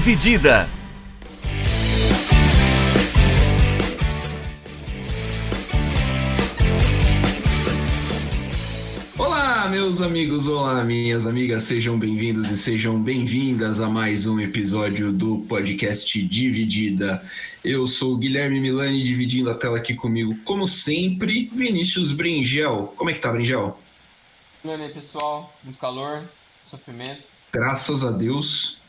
Dividida. Olá, meus amigos, olá, minhas amigas, sejam bem-vindos e sejam bem-vindas a mais um episódio do podcast Dividida. Eu sou o Guilherme Milani, dividindo a tela aqui comigo, como sempre, Vinícius Bringel. Como é que tá, Bringel? Aí, pessoal? Muito calor, sofrimento. Graças a Deus.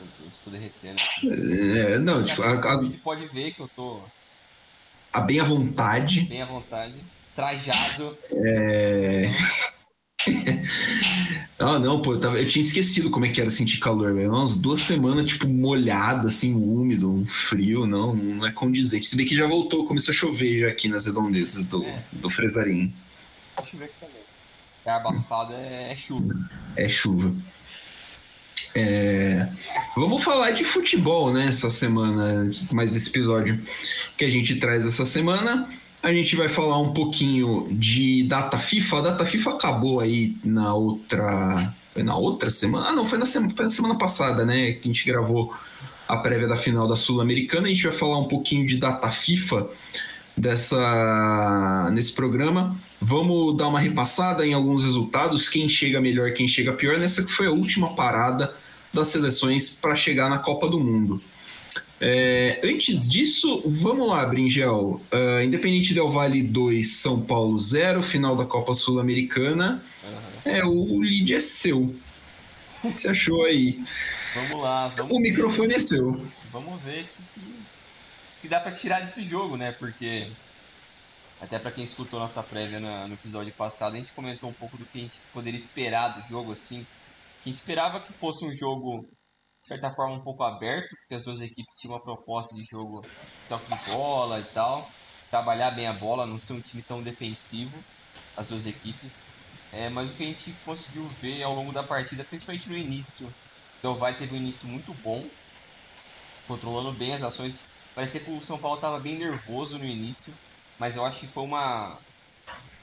Eu estou derretendo. É, não, tipo, a, a, pode ver que eu tô. A bem à vontade. Bem à vontade. Trajado. É. ah, não, pô, eu, tava, eu, tinha esquecido como é que era sentir calor, velho. Umas duas semanas, tipo, molhada, assim, úmido, um frio, não, não é condizente. Se bem que já voltou, começou a chover já aqui nas redondezas do, é. do Fresarim. Deixa eu ver aqui também. É abafado, é, é chuva. É chuva. É... Vamos falar de futebol, né? Essa semana, mais esse episódio que a gente traz essa semana. A gente vai falar um pouquinho de data FIFA. A data FIFA acabou aí na outra. Foi na outra semana? Ah, não, foi na semana, foi na semana passada, né? Que a gente gravou a prévia da final da Sul-Americana. A gente vai falar um pouquinho de data FIFA dessa nesse programa. Vamos dar uma repassada em alguns resultados, quem chega melhor, quem chega pior, nessa que foi a última parada das seleções para chegar na Copa do Mundo. É, antes disso, vamos lá, Bringel. Uh, Independente Del Vale 2, São Paulo 0, final da Copa Sul-Americana. Uhum. É, o lead é seu. O que você achou aí? Vamos lá. Vamos o microfone é seu. Vamos ver o que, que, que, dá para tirar desse jogo, né? Porque, até para quem escutou nossa prévia no, episódio passado, a gente comentou um pouco do que a gente poderia esperar do jogo, assim que esperava que fosse um jogo, de certa forma, um pouco aberto, porque as duas equipes tinham uma proposta de jogo de toque de bola e tal, trabalhar bem a bola, não ser um time tão defensivo, as duas equipes. É, mas o que a gente conseguiu ver ao longo da partida, principalmente no início, o Del teve um início muito bom, controlando bem as ações. Parecia que o São Paulo estava bem nervoso no início, mas eu acho que foi uma,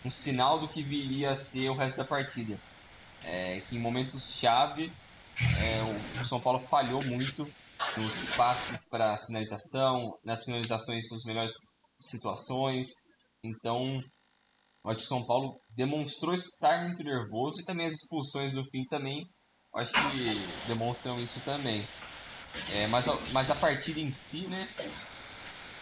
um sinal do que viria a ser o resto da partida é, que em momentos-chave é, o São Paulo falhou muito nos passes para finalização, nas finalizações nas melhores situações. Então, acho que o São Paulo demonstrou estar muito nervoso e também as expulsões no fim também, acho que demonstram isso também. É, mas, a, mas a partida em si, né,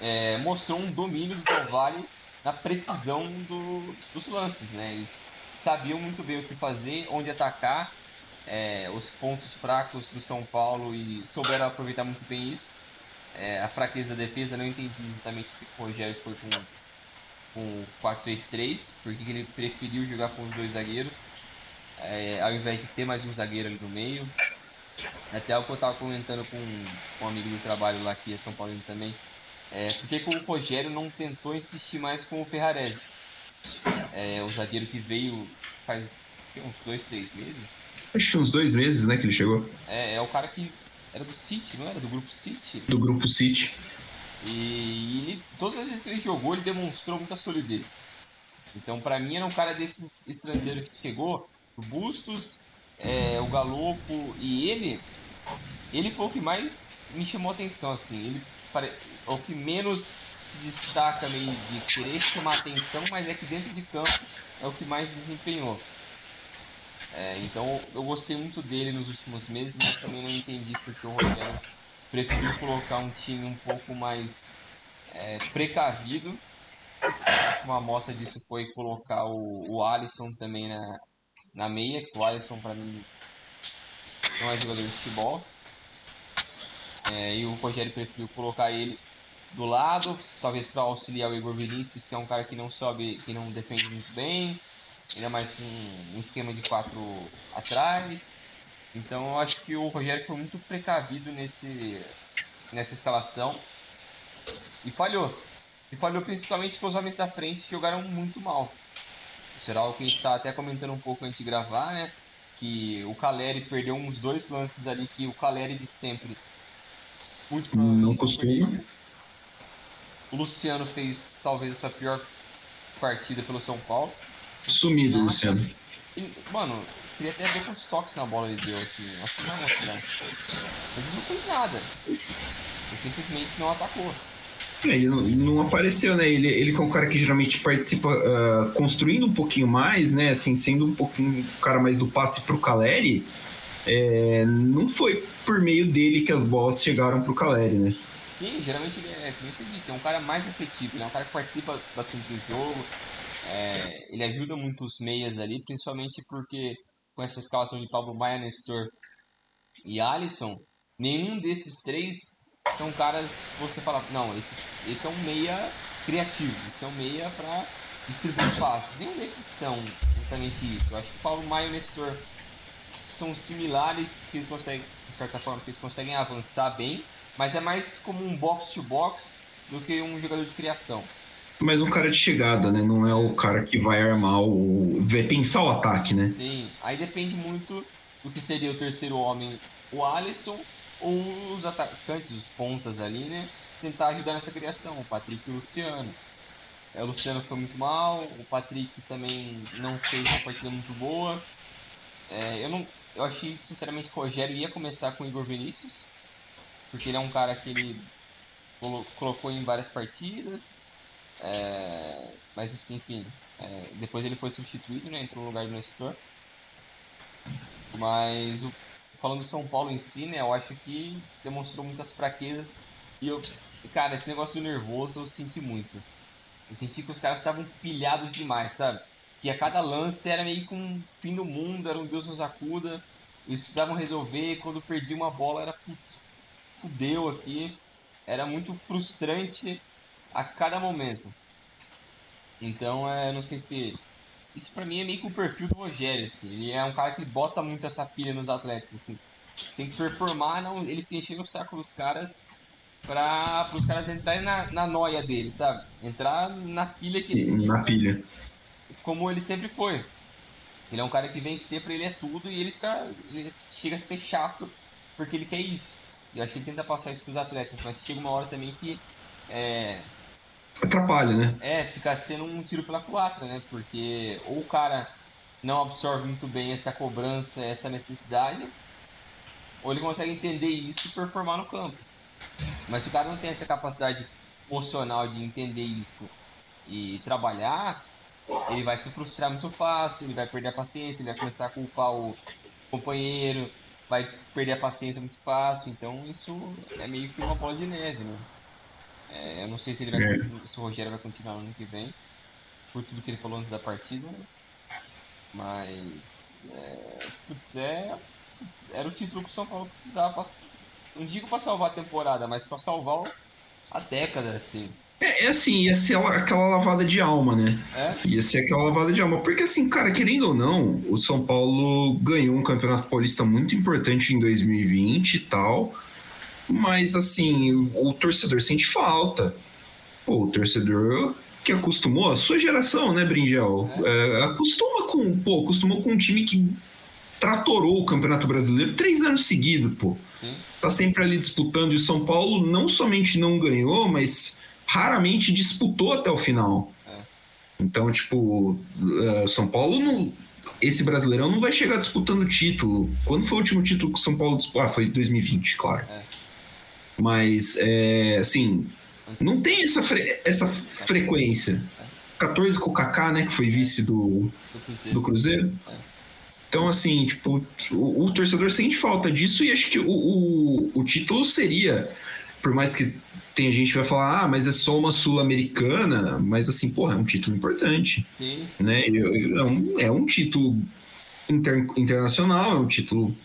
é, mostrou um domínio do Del Valle na precisão do, dos lances, né? Eles sabiam muito bem o que fazer, onde atacar, é, os pontos fracos do São Paulo e souberam aproveitar muito bem isso. É, a fraqueza da defesa, não entendi exatamente porque o Rogério foi com, com 4-3-3, porque ele preferiu jogar com os dois zagueiros, é, ao invés de ter mais um zagueiro ali no meio. Até o que eu estava comentando com, com um amigo do trabalho lá que é São Paulo também, é, por que, o Rogério não tentou insistir mais com o Ferrarese? É, o zagueiro que veio faz uns dois, três meses. Acho que uns dois meses, né, que ele chegou. É, é o cara que era do City, não era? Do grupo City? Do grupo City. E ele, todas as vezes que ele jogou, ele demonstrou muita solidez. Então, para mim, era um cara desses estrangeiros que chegou, o Bustos, é, o Galopo e ele. Ele foi o que mais me chamou atenção, assim. Ele o que menos se destaca meio de querer chamar atenção, mas é que dentro de campo é o que mais desempenhou. É, então eu gostei muito dele nos últimos meses, mas também não entendi porque o Rogério preferiu colocar um time um pouco mais é, precavido. Acho uma amostra disso foi colocar o, o Alisson também na, na meia, que o Alisson para mim não é jogador de futebol. É, e o Rogério preferiu colocar ele do lado, talvez para auxiliar o Igor Vinícius, que é um cara que não sobe, que não defende muito bem, ainda mais com um esquema de quatro atrás. Então eu acho que o Rogério foi muito precavido nesse, nessa escalação e falhou. E falhou principalmente porque os homens da frente jogaram muito mal. Era algo que a gente está até comentando um pouco antes de gravar, né? Que o Caleri perdeu uns dois lances ali que o Caleri de sempre muito não costuma. O Luciano fez talvez a sua pior partida pelo São Paulo. Sumido, Luciano. Ele, mano, queria até ver quantos toques na bola ele deu aqui. Acho que não mostrar. Mas ele não fez nada. Ele simplesmente não atacou. É, ele não, não, apareceu, né? Ele, ele é um cara que geralmente participa uh, construindo um pouquinho mais, né? Assim, sendo um pouquinho o cara mais do passe pro Caleri. É, não foi por meio dele que as bolas chegaram pro Caleri, né? Sim, geralmente ele é, como você disse, é um cara mais efetivo, ele é um cara que participa bastante do jogo, é, ele ajuda muito os meias ali, principalmente porque com essa escalação de Pablo Maia, Nestor e Alisson, nenhum desses três são caras que você fala, não, esse, esse é um meia criativo, esse é um meia para distribuir passes. Nenhum desses são justamente isso. Eu acho que o Paulo Maia e o Nestor são similares, que eles conseguem, de certa forma, que eles conseguem avançar bem, mas é mais como um box-to-box -box do que um jogador de criação. Mas um cara de chegada, né? Não é o cara que vai armar o. vai pensar o ataque, né? Sim, aí depende muito do que seria o terceiro homem, o Alisson, os atacantes, os pontas ali, né? Tentar ajudar nessa criação, o Patrick e o Luciano. É, o Luciano foi muito mal, o Patrick também não fez uma partida muito boa. É, eu não, eu achei sinceramente que o Rogério ia começar com o Igor Vinícius, porque ele é um cara que ele colocou em várias partidas, é, mas assim, enfim, é, depois ele foi substituído, né, entrou no lugar do Nestor. Mas o, falando do São Paulo em si, né, eu acho que demonstrou muitas fraquezas e eu, cara, esse negócio do nervoso eu senti muito. Eu senti que os caras estavam pilhados demais, sabe? que a cada lance era meio com um fim do mundo, era um Deus nos acuda. Eles precisavam resolver, quando perdia uma bola era putz, fudeu aqui. Era muito frustrante a cada momento. Então, é, não sei se isso para mim é meio que o perfil do Rogério, assim. Ele é um cara que bota muito essa pilha nos atletas, assim. Você tem que performar, não, ele fica enchendo o saco dos caras para os caras entrarem na, na noia dele, sabe? Entrar na pilha que ele Na pilha como ele sempre foi. Ele é um cara que vencer pra ele é tudo e ele fica. Ele chega a ser chato porque ele quer isso. E eu acho que ele tenta passar isso pros atletas, mas chega uma hora também que. É, Atrapalha, né? É, fica sendo um tiro pela culatra, né? Porque ou o cara não absorve muito bem essa cobrança, essa necessidade, ou ele consegue entender isso e performar no campo. Mas se o cara não tem essa capacidade emocional de entender isso e trabalhar, ele vai se frustrar muito fácil, ele vai perder a paciência, ele vai começar a culpar o companheiro, vai perder a paciência muito fácil, então isso é meio que uma bola de neve, né? É, eu não sei se, ele vai, é. se o Rogério vai continuar no ano que vem, por tudo que ele falou antes da partida, né? Mas, é, putz, é, putz, era o título que o São Paulo precisava, pra, não digo para salvar a temporada, mas para salvar a década, assim. É, é, assim, ia ser aquela lavada de alma, né? É? Ia ser aquela lavada de alma. Porque, assim, cara, querendo ou não, o São Paulo ganhou um campeonato paulista muito importante em 2020 e tal. Mas, assim, o, torcedor sente falta. Pô, o torcedor que acostumou, a sua geração, né, Bringel? É. É, acostuma com, pô, acostumou com um time que tratorou o Campeonato Brasileiro três anos seguidos, pô. Sim. Tá sempre ali disputando e o São Paulo não somente não ganhou, mas raramente disputou até o final. É. Então, tipo, uh, São Paulo não. Esse brasileirão não vai chegar disputando título. Quando foi o último título que o São Paulo disputou? Ah, foi 2020, claro. É. Mas, é, assim, não tem essa, fre essa frequência. 14 com o Kaká, né, que foi vice do, do Cruzeiro. Do Cruzeiro. É. Então, assim, tipo, o, o, torcedor sente falta disso e acho que o, o, o título seria, por mais que tem gente que vai falar, ah, mas é só uma sul-americana, mas assim, porra, é um título importante. Sim, sim. Né? É, um, é um título inter, internacional, é um título.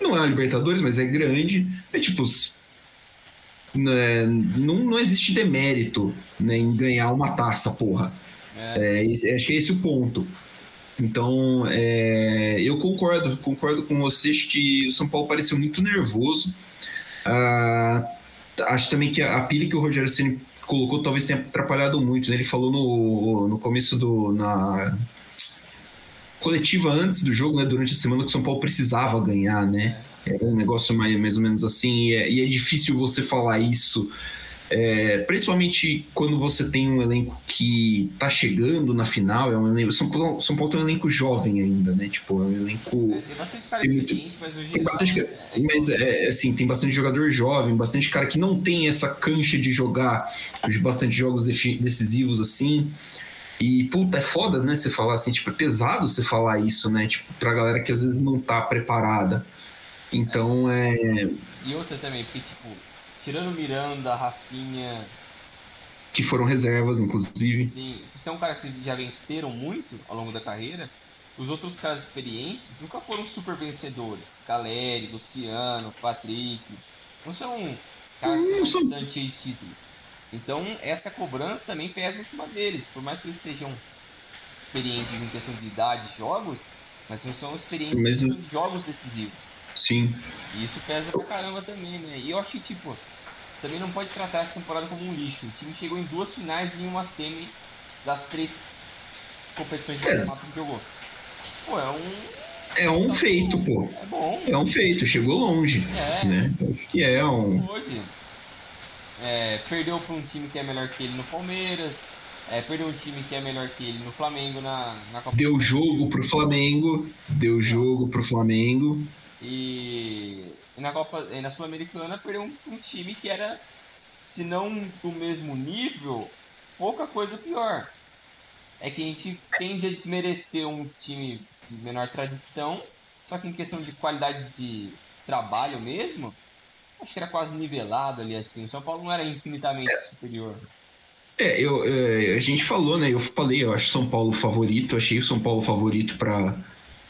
Não é uma Libertadores, mas é grande. É tipo. Né, não, não existe demérito né, em ganhar uma taça, porra. É. É, acho que é esse o ponto. Então, é, eu concordo, concordo com vocês que o São Paulo pareceu muito nervoso. Ah, acho também que a, pilha que o Rogério Ceni colocou talvez tenha atrapalhado muito. Né? Ele falou no, no começo do. na coletiva antes do jogo, né, durante a semana, que o São Paulo precisava ganhar, né? Era um negócio mais, mais ou menos assim, e é, e é difícil você falar isso É, principalmente quando você tem um elenco que tá chegando na final, é um elenco, São Paulo, São Paulo tem um elenco jovem ainda, né? Tipo, é um elenco. É, tem bastante cara experiente, mas hoje tem bastante, é, mas é, assim, tem bastante jogador jovem, bastante cara que não tem essa cancha de jogar de bastante jogos decisivos assim. E, puta, é foda, né? Você falar assim, tipo, é pesado você falar isso, né? Tipo, pra galera que às vezes não tá preparada. Então é. E outra também, porque, tipo, tirando Miranda, Rafinha. Que foram reservas, inclusive. Sim, que são caras que já venceram muito ao longo da carreira. Os outros caras experientes nunca foram super vencedores. Caleri, Luciano, Patrick. Não são caras que têm bastante títulos. Então, essa cobrança também pesa em cima deles. Por mais que eles sejam experientes em questão de idade, jogos, mas não são experientes Mesmo... em jogos decisivos. Sim. E isso pesa pra caramba também, né? E eu acho que, tipo, também não pode tratar essa temporada como um lixo. O time chegou em duas finais e em uma semi das três competições de é. que jogou. Pô, é um. É um feito, pô. É bom. É um feito, chegou longe. É. Né? Acho que é um. Hoje. É, perdeu para um time que é melhor que ele no Palmeiras. É, perdeu um time que é melhor que ele no Flamengo na, na Copa Deu jogo pro Flamengo. Deu jogo pro Flamengo. E, e na Copa, e na Sul-Americana perdeu um, um, time que era, se não do mesmo nível, pouca coisa pior. É que a gente tende a desmerecer um time de menor tradição, só que em questão de qualidade de trabalho mesmo, acho que era quase nivelado ali assim. O São Paulo não era infinitamente é. superior. É, eu, é, a gente falou, né? Eu falei, eu acho São Paulo favorito, achei o São Paulo favorito para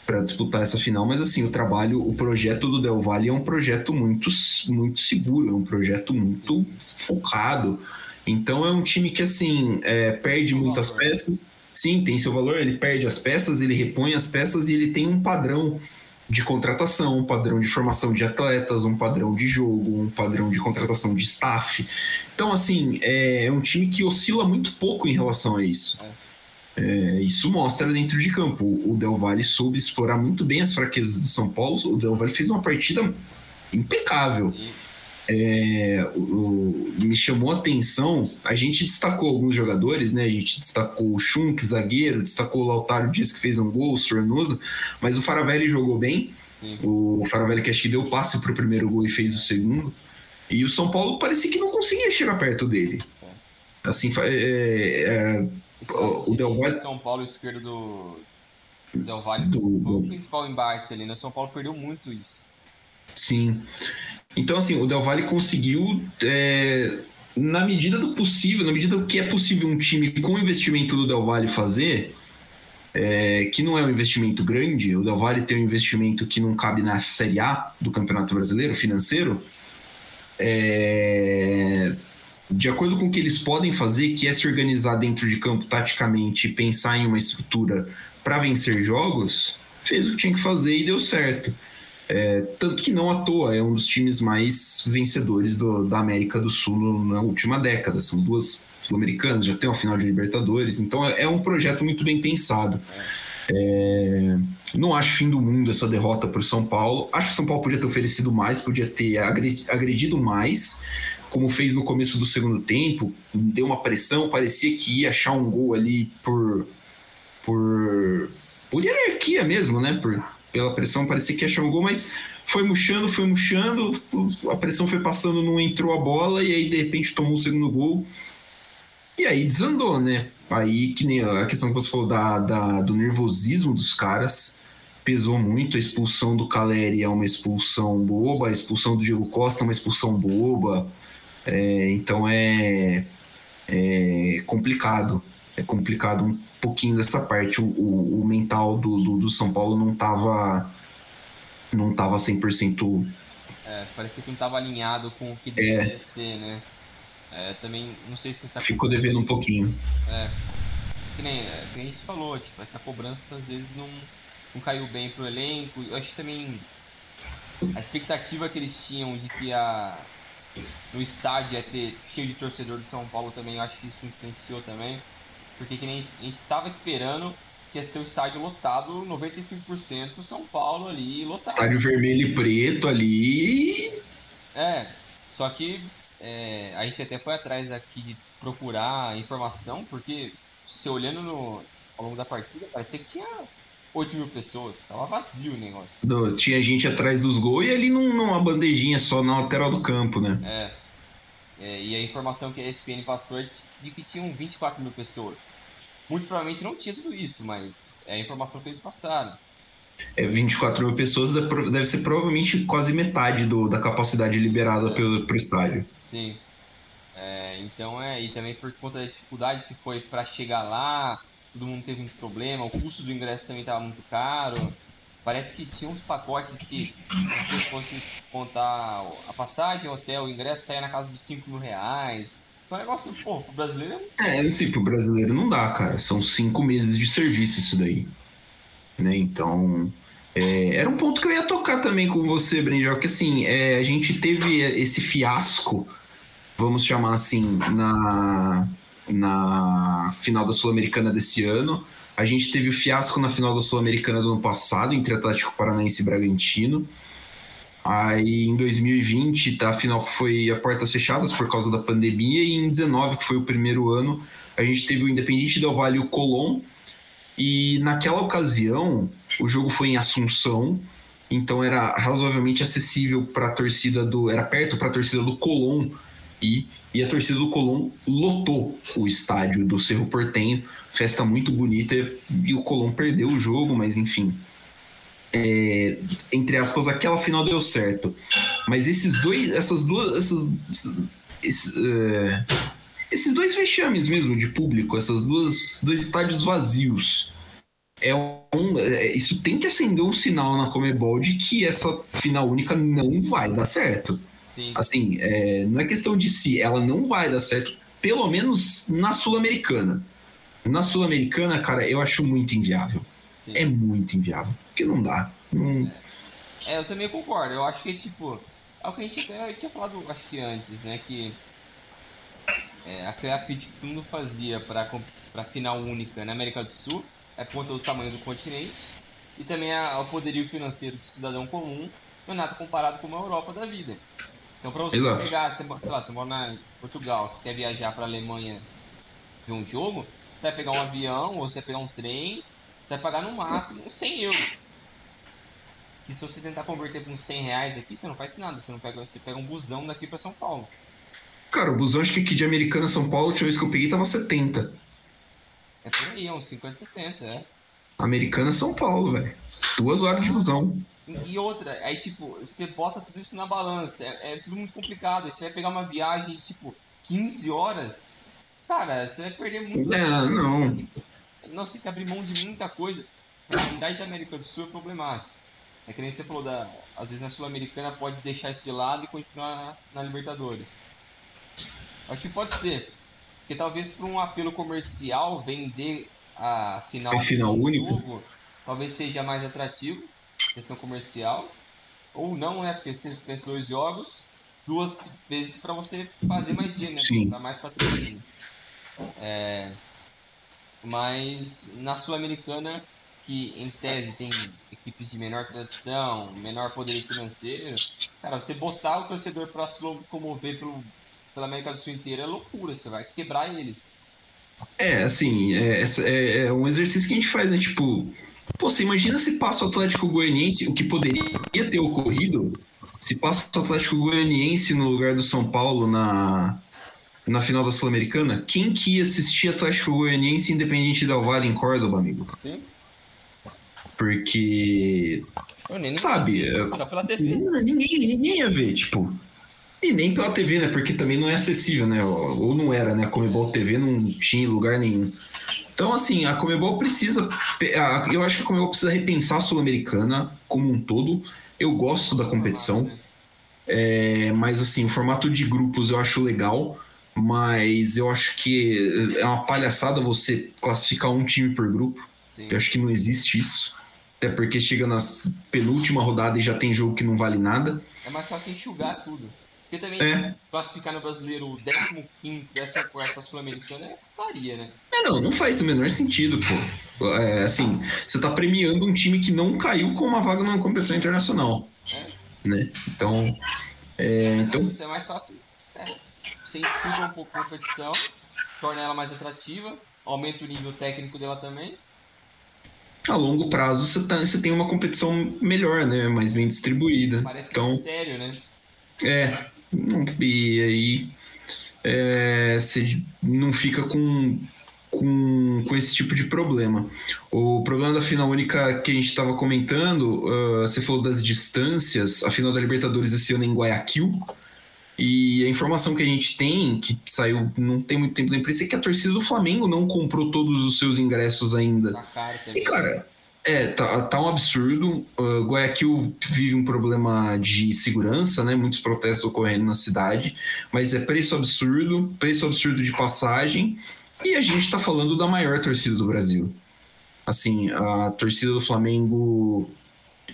para disputar essa final, mas assim, o trabalho, o projeto do Del Valle é um projeto muito, muito seguro, é um projeto muito focado. Então é um time que assim é, perde muitas peças. Sim, tem seu valor, ele perde as peças, ele repõe as peças e ele tem um padrão de contratação, um padrão de formação de atletas, um padrão de jogo, um padrão de contratação de staff. Então, assim, é, é um time que oscila muito pouco em relação a isso. É. É, isso mostra dentro de campo. O Del Valle soube explorar muito bem as fraquezas do São Paulo. O Del Valle fez uma partida impecável. É, o, o, me chamou a atenção. A gente destacou alguns jogadores, né? A gente destacou o Schunk, zagueiro, destacou o Lautaro Dias, que fez um gol, o Sornosa, mas o Faravelli jogou bem. Sim. O Faravelli que acho que deu passe para o primeiro gol e fez o segundo. E o São Paulo parecia que não conseguia chegar perto dele. É. Assim, é, é o, Del Valle... São Paulo esquerdo do, Del Valle do, foi o principal embate ali, né? São Paulo perdeu muito isso. Sim. Então, assim, o Del Valle conseguiu, é, na medida do possível, na medida do que é possível um time com o investimento do Del Valle fazer, é, que não é um investimento grande, o Del Valle tem um investimento que não cabe na Série A do Campeonato Brasileiro, financeiro, é, de acordo com o que eles podem fazer, que é se organizar dentro de campo taticamente e pensar em uma estrutura para vencer jogos, fez o que tinha que fazer e deu certo. É, tanto que não à toa é um dos times mais vencedores do, da América do Sul na última década. São duas sul-americanas, já tem uma final de Libertadores, então é, é um projeto muito bem pensado. É, não acho fim do mundo essa derrota para o São Paulo. Acho que o São Paulo podia ter oferecido mais, podia ter agredido mais como fez no começo do segundo tempo, deu uma pressão, parecia que ia achar um gol ali por por por hierarquia mesmo, né? Por, pela pressão parecia que ia achar um gol, mas foi murchando, foi murchando, a pressão foi passando, não entrou a bola e aí de repente tomou o segundo gol. E aí desandou, né? Aí que nem a questão que você falou da, da do nervosismo dos caras pesou muito. A expulsão do Caleri é uma expulsão boba, a expulsão do Diego Costa é uma expulsão boba. É, então é, é, complicado. É complicado um pouquinho dessa parte. O, o, o mental do, do, do, São Paulo não estava não tava 100%. É, parecia que não estava alinhado com o que deveria é. ser, né? É, também, não sei se essa Ficou devendo um pouquinho. É. Que nem, é, que nem a gente falou, tipo, essa cobrança às vezes não, não caiu bem pro elenco. Eu acho que também a expectativa que eles tinham de que a, no estádio ia ter cheio de torcedor do São Paulo também, eu acho que isso influenciou também. Porque que nem a gente estava esperando que ia ser o estádio lotado, 95% São Paulo ali lotado. Estádio vermelho e preto ali. É, só que é, a gente até foi atrás aqui de procurar informação, porque se olhando no, ao longo da partida, parecia que tinha 8 mil pessoas. Tava vazio o negócio. Do, tinha gente atrás dos gols e ali num, numa bandejinha só na lateral do campo, né? É. é e a informação que a ESPN passou é de, de, que tinham 24 mil pessoas. Muito provavelmente não tinha tudo isso, mas é a informação que eles passaram. É, 24 mil pessoas deve ser provavelmente quase metade do, da capacidade liberada é. pelo pro estádio. Sim. É, então é, e também por conta da dificuldade que foi para chegar lá, todo mundo teve muito problema, o custo do ingresso também estava muito caro. Parece que tinha uns pacotes que, se você fosse contar a passagem, o hotel, o ingresso, saia na casa dos 5 mil reais. Então é um negócio, pô, o brasileiro é muito. É, assim, pro brasileiro não dá, cara. São cinco meses de serviço isso daí. Né? Então. É, era um ponto que eu ia tocar também com você, Brendel, que assim, é, a gente teve esse fiasco, vamos chamar assim, na, na final da Sul-Americana desse ano. A gente teve o fiasco na final da Sul-Americana do ano passado, entre Atlético Paranaense e Bragantino. Aí em 2020, tá, a final foi a portas fechadas por causa da pandemia, e em 19, que foi o primeiro ano, a gente teve o Independente Del Valle e o Colón. E naquela ocasião, o jogo foi em Assunção, então era razoavelmente acessível para a torcida do. Era perto para a torcida do Colón e, e a torcida do Colón lotou o estádio do Cerro Portenho, festa muito bonita, e o Colón perdeu o jogo, mas enfim. É, entre aspas, aquela final deu certo. Mas esses dois, essas duas, essas, esses, é, esses dois vexames mesmo de público, essas duas, dois estádios vazios, é um, é, isso tem que acender um sinal na Comebol de que essa final única não vai dar certo. Sim. Assim, é, não é questão de si, ela não vai dar certo, pelo menos na Sul-Americana. Na Sul-Americana, cara, eu acho muito inviável. Sim. É muito inviável, porque não dá. Não... É, eu também concordo. Eu acho que, tipo, é o que a gente até tinha falado, acho que antes, né, que é, a crítica que todo mundo fazia para a final única na América do Sul é por conta do tamanho do continente e também a, o poderio financeiro do cidadão comum não é nada comparado com uma Europa da vida. Então, para você Exato. pegar, sei lá, você mora em Portugal, você quer viajar para a Alemanha ver um jogo, você vai pegar um avião ou você vai pegar um trem, você vai pagar no máximo 100 euros. Que se você tentar converter por uns 100 reais aqui, você não faz nada, você, não pega, você pega um busão daqui para São Paulo. Cara, o busão acho que aqui de Americana a São Paulo, a última vez que eu peguei tava 70. É por aí, uns 50, 70, é. Americana São Paulo, velho. Duas horas de busão. E outra, aí tipo, você bota tudo isso na balança, é, é, tudo muito complicado. Você vai pegar uma viagem de tipo 15 horas, cara, você vai perder muito. É, não. Não, você tem que abrir mão de muita coisa. A unidade da América do Sul é problemática. É que nem você falou, da, às vezes na Sul-Americana pode deixar isso de lado e continuar na, Libertadores. Acho que pode ser. Porque talvez para um apelo comercial vender a final, a final única jogo, talvez seja mais atrativo questão comercial, ou não, né? Porque você pensa dois jogos, duas vezes para você fazer mais dinheiro, né? Sim. Pra mais patrocínio. É, mas na Sul-Americana, que em tese tem equipes de menor tradição, menor poder financeiro, cara, você botar o torcedor para se locomover pelo, pela América do Sul inteira é loucura, você vai quebrar eles. É, assim, é, é, é um exercício que a gente faz, né? Tipo, Pô, você imagina se passa o Atlético Goianiense, o que poderia ter ocorrido, se passa o Atlético Goianiense no lugar do São Paulo na, na final da Sul-Americana? Quem que ia assistir Atlético Goianiense Independente Del Vale em Córdoba, amigo? Sim. Porque. Sabe? Só pela TV. Ninguém, ninguém ia ver, tipo. E nem pela TV, né? Porque também não é acessível, né? Ou não era, né? A Comebol TV não tinha lugar nenhum. Então, assim, a Comebol precisa. Eu acho que a Comebol precisa repensar a Sul-Americana como um todo. Eu gosto da competição. É, mas, assim, o formato de grupos eu acho legal. Mas eu acho que é uma palhaçada você classificar um time por grupo. Sim. Eu acho que não existe isso. Até porque chega na penúltima rodada e já tem jogo que não vale nada. É mais fácil enxugar tudo. Porque também é. classificar no brasileiro 15, 14 para Sul-Americana é putaria, né? É, não, não faz o menor sentido, pô. É, assim, você tá premiando um time que não caiu com uma vaga numa competição internacional. É. Né? Então. É, então... Isso é mais fácil. É. você infiltra um pouco a competição, torna ela mais atrativa, aumenta o nível técnico dela também. A longo prazo você, tá, você tem uma competição melhor, né? Mais bem distribuída. Parece então, que é sério, né? É, e aí é, você não fica com, com, com esse tipo de problema. O problema da final única que a gente estava comentando, uh, você falou das distâncias, a final da Libertadores esse ano é em Guayaquil. E a informação que a gente tem, que saiu não tem muito tempo na imprensa, é que a torcida do Flamengo não comprou todos os seus ingressos ainda. Caro E, cara, é, tá, tá um absurdo. Uh, Guayaquil vive um problema de segurança, né? Muitos protestos ocorrendo na cidade, mas é preço absurdo, preço absurdo de passagem. E a gente tá falando da maior torcida do Brasil. Assim, a torcida do Flamengo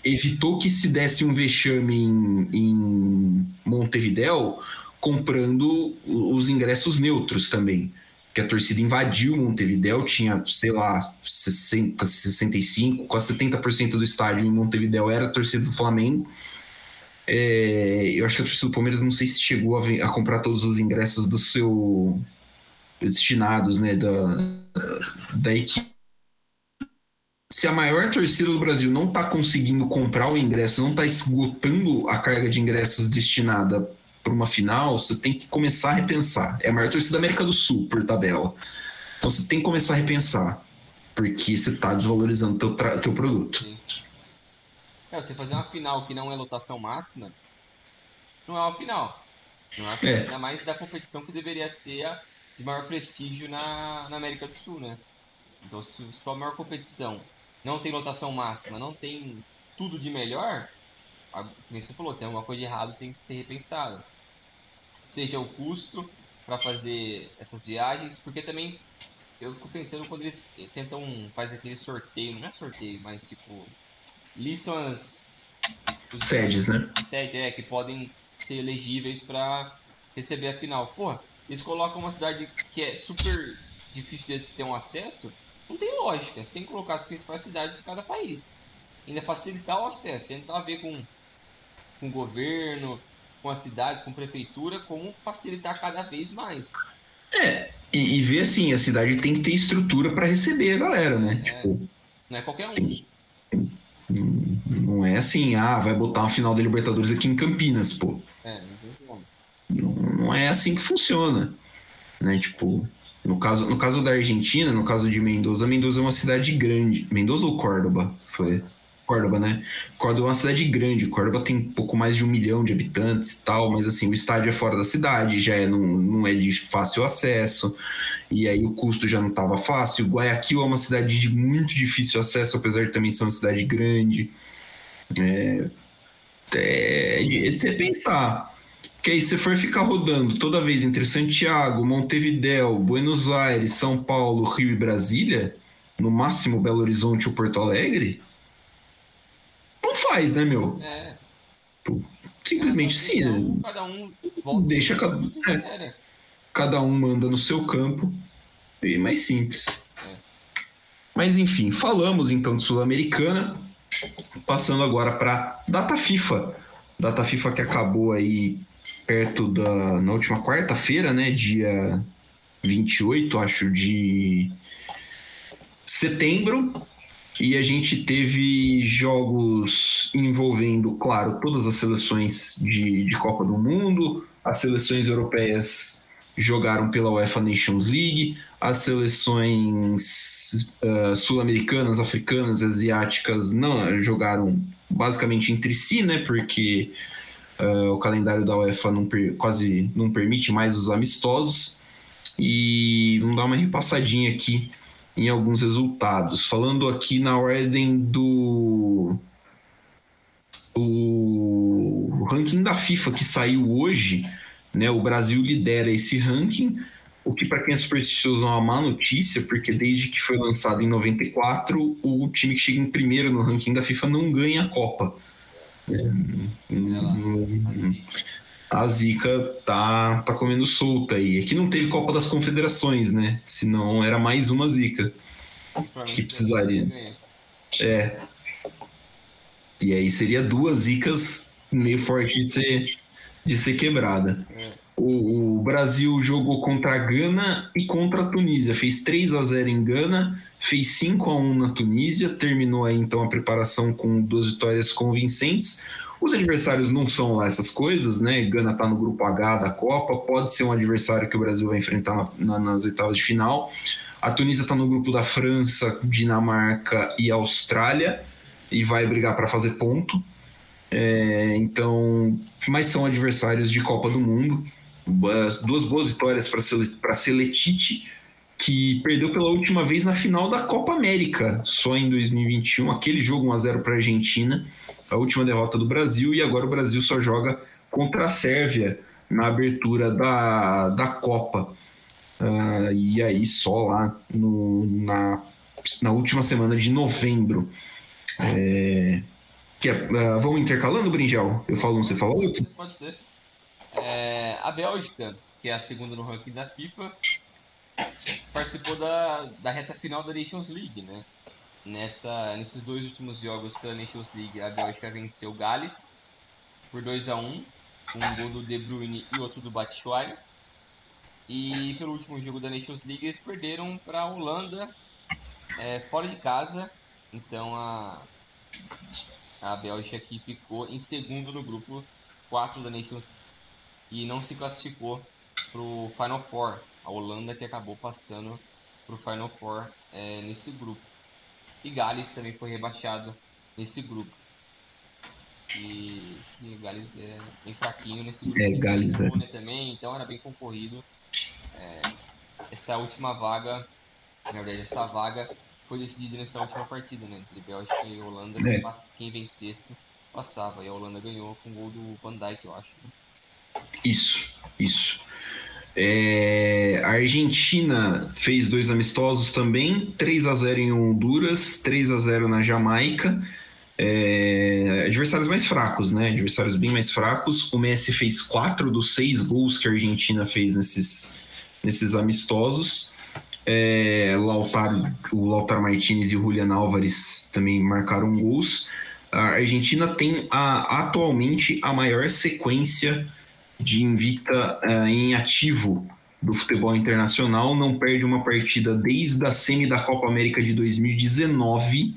evitou que se desse um vexame em, em Montevidéu comprando os ingressos neutros também. Que a torcida invadiu Montevidéu, tinha, sei lá, 60, 65, quase 70% do estádio em Montevidéu era a torcida do Flamengo. É, eu acho que a torcida do Palmeiras não sei se chegou a, a comprar todos os ingressos do seu destinados, né, da, da equipe se a maior torcida do Brasil não está conseguindo comprar o ingresso, não está esgotando a carga de ingressos destinada para uma final, você tem que começar a repensar. É a maior torcida da América do Sul, por tabela. Então você tem que começar a repensar, porque você está desvalorizando teu, teu produto. É, você fazer uma final que não é lotação máxima, não é uma final. Não é uma final. É. Ainda mais da competição que deveria ser a de maior prestígio na, na América do Sul, né? Então, se for a maior competição não tem lotação máxima, não tem tudo de melhor, como você falou, tem alguma coisa de errado, tem que ser repensado. Seja o custo para fazer essas viagens, porque também eu fico pensando quando eles tentam fazer aquele sorteio, não é sorteio, mas tipo listam as os sedes, né? Sedes, é, que podem ser elegíveis para receber a final. Pô, eles colocam uma cidade que é super difícil de ter um acesso não tem lógica. Você tem que colocar as principais cidades de cada país. Ainda facilitar o acesso. Tentar ver com, com o governo, com as cidades, com a prefeitura, como facilitar cada vez mais. É, e, e ver assim, a cidade tem que ter estrutura para receber a galera, né? É, tipo, não é qualquer um. Não é assim, ah, vai botar uma final da Libertadores aqui em Campinas, pô. É, não tem como. Não, não é assim que funciona. Né? Tipo, no caso, no caso da Argentina, no caso de Mendoza, Mendoza é uma cidade grande. Mendoza ou Córdoba? Foi. Córdoba, né? Córdoba é uma cidade grande. Córdoba tem pouco mais de um milhão de habitantes tal, mas assim, o estádio é fora da cidade, já é, não, não é de fácil acesso, e aí o custo já não estava fácil. Guayaquil é uma cidade de muito difícil acesso, apesar de também ser uma cidade grande. É, é, é de você pensar. Porque aí se for ficar rodando toda vez entre Santiago, Montevidéu, Buenos Aires, São Paulo, Rio e Brasília, no máximo Belo Horizonte ou Porto Alegre, faz, né, meu? É. Simplesmente sim. Né? Cada um volta Deixa cada, é, cada um manda no seu campo. Bem mais simples. É. Mas enfim, falamos então de Sul-Americana. Passando agora para data FIFA. Data FIFA que acabou aí perto da. na última quarta-feira, né? Dia 28, acho, de setembro. E a gente teve jogos envolvendo, claro, todas as seleções de, de Copa do Mundo, as seleções europeias jogaram pela UEFA Nations League, as seleções uh, sul-americanas, africanas, asiáticas não jogaram basicamente entre si, né? Porque Uh, o calendário da UEFA não quase não permite mais os amistosos. E vamos dar uma repassadinha aqui em alguns resultados. Falando aqui na ordem do o ranking da FIFA que saiu hoje, né? O Brasil lidera esse ranking, o que para quem é supersticioso é uma má notícia, porque desde que foi lançado em 94, o time que chega em primeiro no ranking da FIFA não ganha a Copa. A zica tá, tá comendo solta aí. Aqui não teve Copa das Confederações, né? Senão era mais uma zica que precisaria. É. E aí seria duas zicas meio forte de ser, de ser quebrada. É. O, o, Brasil jogou contra a Gana e contra a Tunísia. Fez 3 a 0 em Gana, fez 5 a 1 na Tunísia, terminou aí então a preparação com duas vitórias convincentes. Os adversários não são lá essas coisas, né? Gana está no grupo H da Copa, pode ser um adversário que o Brasil vai enfrentar na, na, nas oitavas de final. A Tunísia está no grupo da França, Dinamarca e Austrália e vai brigar para fazer ponto. É, então, mas são adversários de Copa do Mundo duas boas vitórias para Seletite, que perdeu pela última vez na final da Copa América, só em 2021, aquele jogo 1x0 para a Argentina, a última derrota do Brasil, e agora o Brasil só joga contra a Sérvia na abertura da, da Copa. Uh, e aí só lá no, na, na última semana de novembro. É, que é, uh, vamos intercalando, Brinjel? Eu falo um, você fala outro? Pode ser. É, a Bélgica, que é a segunda no ranking da FIFA, participou da, da reta final da Nations League, né? Nessa, nesses dois últimos jogos pela Nations League, a Bélgica venceu Gales por 2 a 1 um gol do De Bruyne e outro do Batshuayi. E pelo último jogo da Nations League, eles perderam para a Holanda é, fora de casa. Então a, a Bélgica aqui ficou em segundo no grupo 4 da Nations e não se classificou para o Final Four. A Holanda que acabou passando para o Final Four é, nesse grupo. E Gales também foi rebaixado nesse grupo. E que Gales é bem fraquinho nesse grupo. É, Gales é. também, então era bem concorrido. É, essa última vaga, na verdade, essa vaga foi decidida nessa última partida, né? Entre Bélgica e Holanda. É. Quem vencesse passava. E a Holanda ganhou com o gol do Van Dijk, eu acho. Né? Isso, isso. É, a Argentina fez dois amistosos também, 3 a 0 em Honduras, 3 a 0 na Jamaica. É, adversários mais fracos, né? Adversários bem mais fracos. O Messi fez quatro dos seis gols que a Argentina fez nesses, nesses amistosos. É, Lautaro, o Lautaro Martinez e o Julian Álvares também marcaram gols. A Argentina tem a, atualmente a maior sequência de invicta uh, em ativo do futebol internacional, não perde uma partida desde a semi da Copa América de 2019.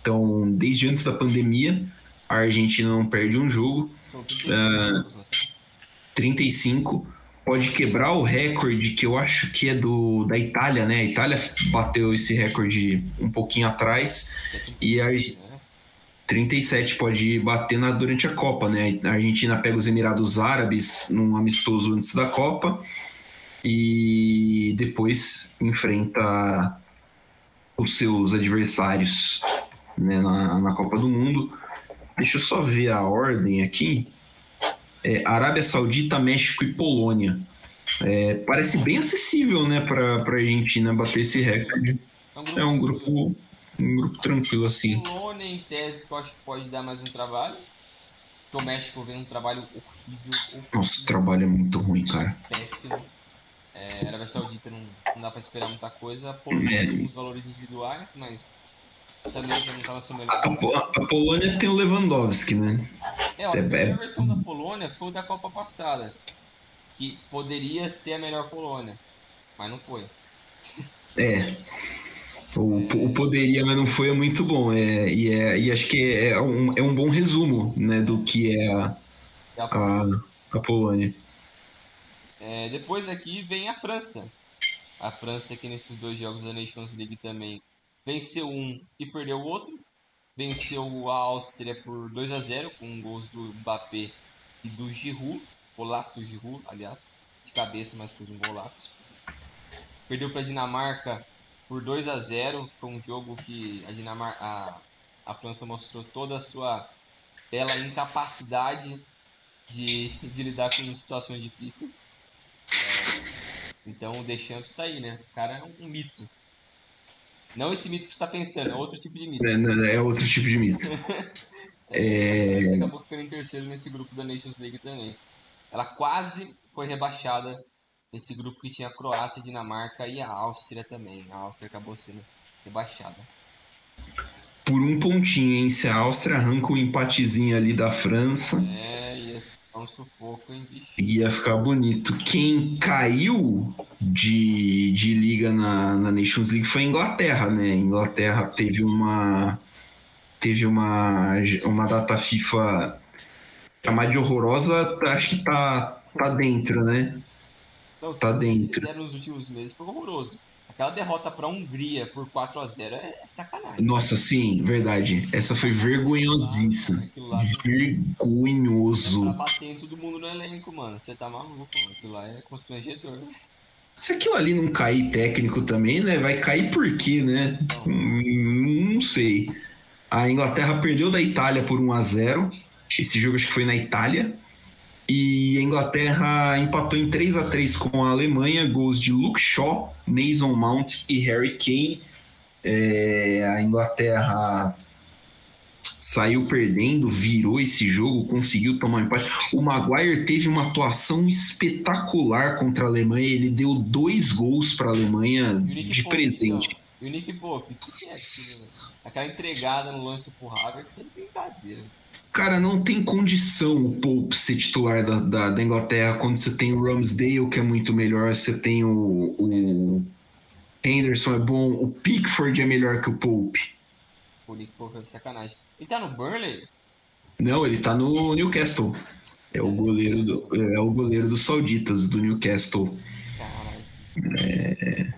Então, desde antes da pandemia, a Argentina não perde um jogo. São 35, uh, 35 pode quebrar o recorde que eu acho que é do da Itália, né? A Itália bateu esse recorde um pouquinho atrás é e a, 37 pode bater na, durante a Copa, né? A Argentina pega os Emirados Árabes num amistoso antes da Copa e depois enfrenta os seus adversários né, na, na Copa do Mundo. Deixa eu só ver a ordem aqui. É, Arábia Saudita, México e Polônia. É, parece bem acessível né, para a Argentina bater esse recorde. É um grupo um grupo tranquilo assim. Polônia, em tese, que eu acho que pode dar mais um trabalho. O México vem um trabalho horrível, horrível. Nossa, o trabalho é muito ruim, cara. Péssimo. É, Arábia Saudita não, não dá pra esperar muita coisa. A Polônia é. tem alguns valores individuais, mas também já não tava sendo melhor. A, a, Polônia tem o Lewandowski, né? É, ó, a primeira versão da Polônia foi o da Copa passada. Que poderia ser a melhor Polônia, mas não foi. É. O, o poderia, mas não foi é muito bom. É, e, é, e acho que é um, é um bom resumo né, do que é a, a, a Polônia. É, depois aqui vem a França. A França que nesses dois jogos da Nations League também venceu um e perdeu o outro. Venceu a Áustria por 2 a 0 com gols do Mbappé e do Giroud. Golaço do Giroud, aliás, de cabeça, mas fez um golaço. Perdeu para a Dinamarca por 2 a 0 Foi um jogo que a, a, a França mostrou toda a sua bela incapacidade de, de lidar com situações difíceis. É, então o Deschamps está aí, né? O cara é um, um, mito. Não esse mito que você está pensando, é outro tipo de mito. É, é outro tipo de mito. é acabou ficando em terceiro nesse grupo da Nations League também. Ela quase foi rebaixada nesse grupo que tinha a Croácia, a Dinamarca e a Áustria também. A Áustria acabou sendo rebaixada. Por um pontinho, hein? Se a Áustria arranca um empatezinho ali da França. É, e a um sufoco, hein, bicho? Ia ficar bonito. Quem caiu de, de liga na, na Nations League foi a Inglaterra, né? A Inglaterra teve uma teve uma, uma data FIFA chamada de horrorosa, acho que tá, tá dentro, né? Não, Tá dentro. fizeram nos últimos meses foi horroroso. Aquela derrota pra Hungria por 4 a 0 é sacanagem. Nossa, sim, verdade. Essa foi vergonhosíssima. É Vergonhoso. bater em todo mundo no elenco, mano. Você tá maluco, mano. Aquilo lá é constrangedor. Se aquilo ali não cair técnico também, né? Vai cair por quê, né? Então, Hum, Não sei. A Inglaterra perdeu da Itália por 1 a 0 Esse jogo acho que foi na Itália. E a Inglaterra empatou em 3 a 3 com a Alemanha, gols de Luke Shaw, Mason Mount e Harry Kane. É, a Inglaterra saiu perdendo, virou esse jogo, conseguiu tomar um empate. O Maguire teve uma atuação espetacular contra a Alemanha, ele deu dois gols para a Alemanha de Pope, presente. então, E o Nick Pope, o que, que é aquilo? Aquela entregada no lance pro Havertz sem brincadeira. Cara, não tem condição o Pope ser titular da, da, da Inglaterra quando você tem o Ramsdale, que é muito melhor, você tem o, o Henderson é bom, o Pickford é melhor que o Pope. O Nick Pope é de sacanagem. Ele tá no Burnley? Não, ele tá no Newcastle. É o goleiro do, é o goleiro dos sauditas do Newcastle. Caralho. É,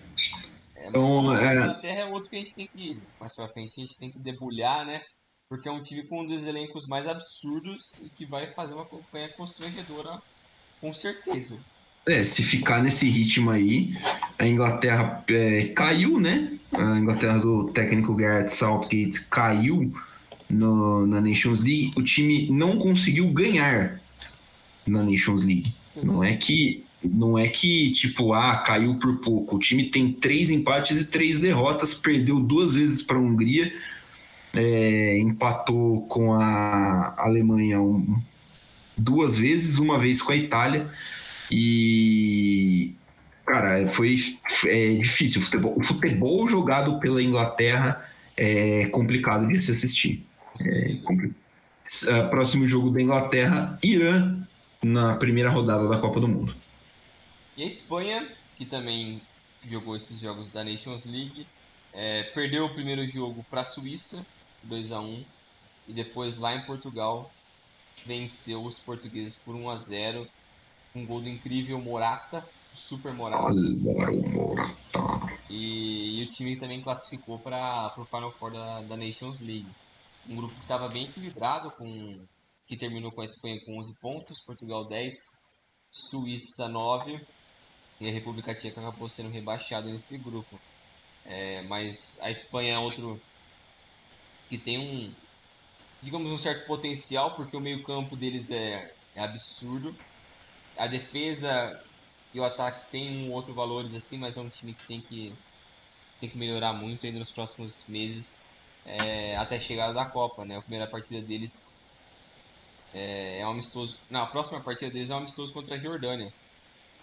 Então, mas é- a Inglaterra é outro que a gente tem que, mais pra frente, a gente tem que debulhar, né? Porque é um time com um dos elencos mais absurdos e que vai fazer uma campanha constrangedora, com certeza. É, se ficar nesse ritmo aí, a Inglaterra é, caiu, né? A Inglaterra do técnico Gareth Southgate caiu no- na Nations League. O time não conseguiu ganhar na Nations League. Não é que não é que tipo ah caiu por pouco. O time tem três empates e três derrotas, perdeu duas vezes para a Hungria, é, empatou com a Alemanha um- duas vezes, uma vez com a Itália e cara foi é difícil. O futebol, o futebol jogado pela Inglaterra é complicado de se assistir. É Ah, próximo jogo da Inglaterra, Irã na primeira rodada da Copa do Mundo. E a Espanha, que também jogou esses jogos da Nations League, é, perdeu o primeiro jogo para a Suíça, 2 a 1 e depois lá em Portugal venceu os portugueses por 1 a 0 um gol do incrível Morata, Super Morata. E, e o time também classificou para o Final Four da, da Nations League. Um grupo que estava bem equilibrado, com, que terminou com a Espanha com 11 pontos, Portugal 10, Suíça 9 e a República Tcheca acabou sendo rebaixada nesse grupo. É, mas a Espanha é outro que tem um, digamos, um certo potencial, porque o meio-campo deles é, é absurdo. A defesa e o ataque tem um outro valores assim, mas é um time que tem que tem que melhorar muito ainda nos próximos meses é, até a chegada da Copa, né? A primeira partida deles é, é um amistoso. Não, a próxima partida deles é um amistoso contra a Jordânia.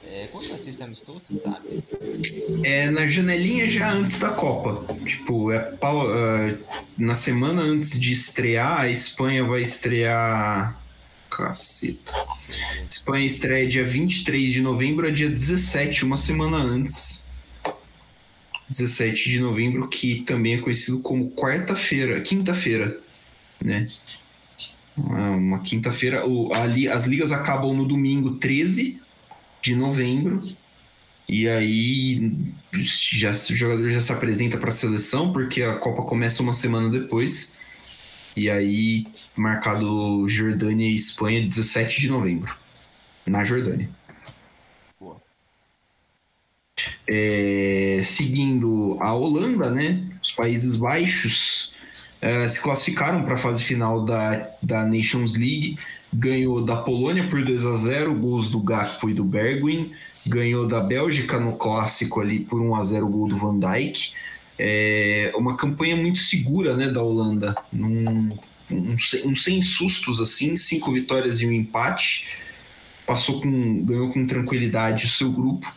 É, quando vai ser esse amistoso, você sabe? É na janelinha já antes da Copa. Tipo, é é, na semana antes de estrear, a Espanha vai estrear. Caceta. Espanha estreia dia 23 de novembro a dia 17, uma semana antes. 17 de novembro, que também é conhecido como quarta-feira, quinta-feira, né? Uma uma quinta-feira. o- a li- As ligas acabam no domingo 13 de novembro. E aí já, o jogador já se apresenta para a seleção, porque a Copa começa uma semana depois. E aí, marcado Jordânia e Espanha, 17 de novembro, na Jordânia. Boa. É, seguindo a Holanda, né? Os Países Baixos eh, se classificaram para a fase final da, da Nations League. Ganhou da Polônia por 2 a 0 gols do Gakpo e do Bergwijn. Ganhou da Bélgica no clássico ali por 1 a 0 gol do Van Dijk. É uma campanha muito segura né, da Holanda. Num, um, um sem sustos assim, cinco vitórias e um empate. Passou com, ganhou com tranquilidade o seu grupo.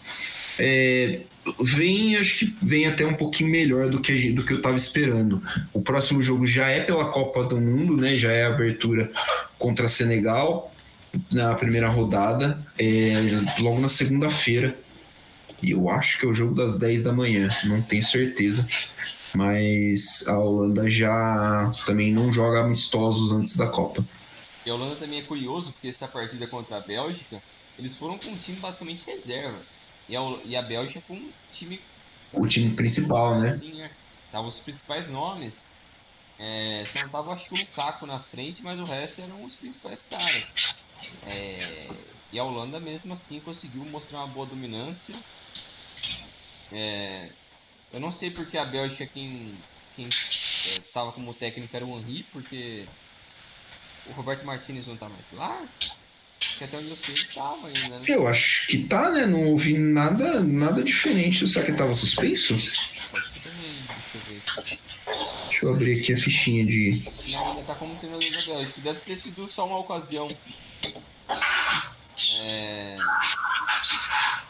É, vem, acho que vem até um pouquinho melhor do que, do que eu estava esperando. O próximo jogo já é pela Copa do Mundo, né? Já é a abertura contra Senegal. na primeira rodada, é, logo na segunda-feira. E eu acho que é o jogo das 10 da manhã, não tenho certeza. Mas a Holanda já também não joga amistosos antes da Copa. E a Holanda também é curioso, porque essa partida contra a Bélgica, eles foram com um time basicamente reserva. E a, e a Bélgica com um time. O time principal, né? Assim, né? Tava os principais nomes. É, só não tava, acho que o Lukaku na frente, mas o resto eram os principais caras. É, e a Holanda, mesmo assim, conseguiu mostrar uma boa dominância. É, eu não sei porque a Bélgica, quem, quem é, tava como técnico era o Henri, porque o Roberto Martinez não tá mais lá. Que até onde eu sei tava ainda, né? Eu acho que tá, né? Não ouvi nada, nada diferente. Será que tava suspenso? Pode ser também, deixa eu ver. Deixa eu abrir aqui a fichinha de. Ele ainda tá como treinador da Bélgica. Deve ter sido só uma ocasião. É...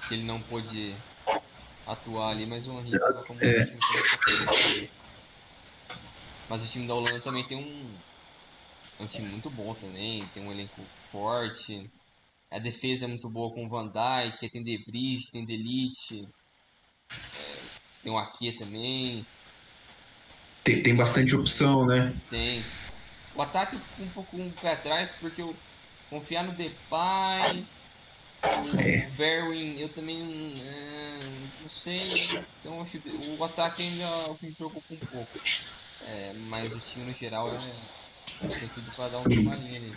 Que ele não pôde atuar ali, mas o Henrique tava como É. Mas o time da Holanda também tem um. É um time muito bom também, tem um elenco forte. A defesa é muito boa com o Van Dijk, tem De Vrij, tem Delite. É, tem o Ake também. Tem, tem bastante opção, né? Tem. O ataque ficou um pouco um pé atrás, porque eu confiar no Depay, o É. Berwin, eu também é, não sei. Então acho que o ataque ainda é o que me preocupa um pouco. É, mas o time no geral é, tem tudo pra dar um ali.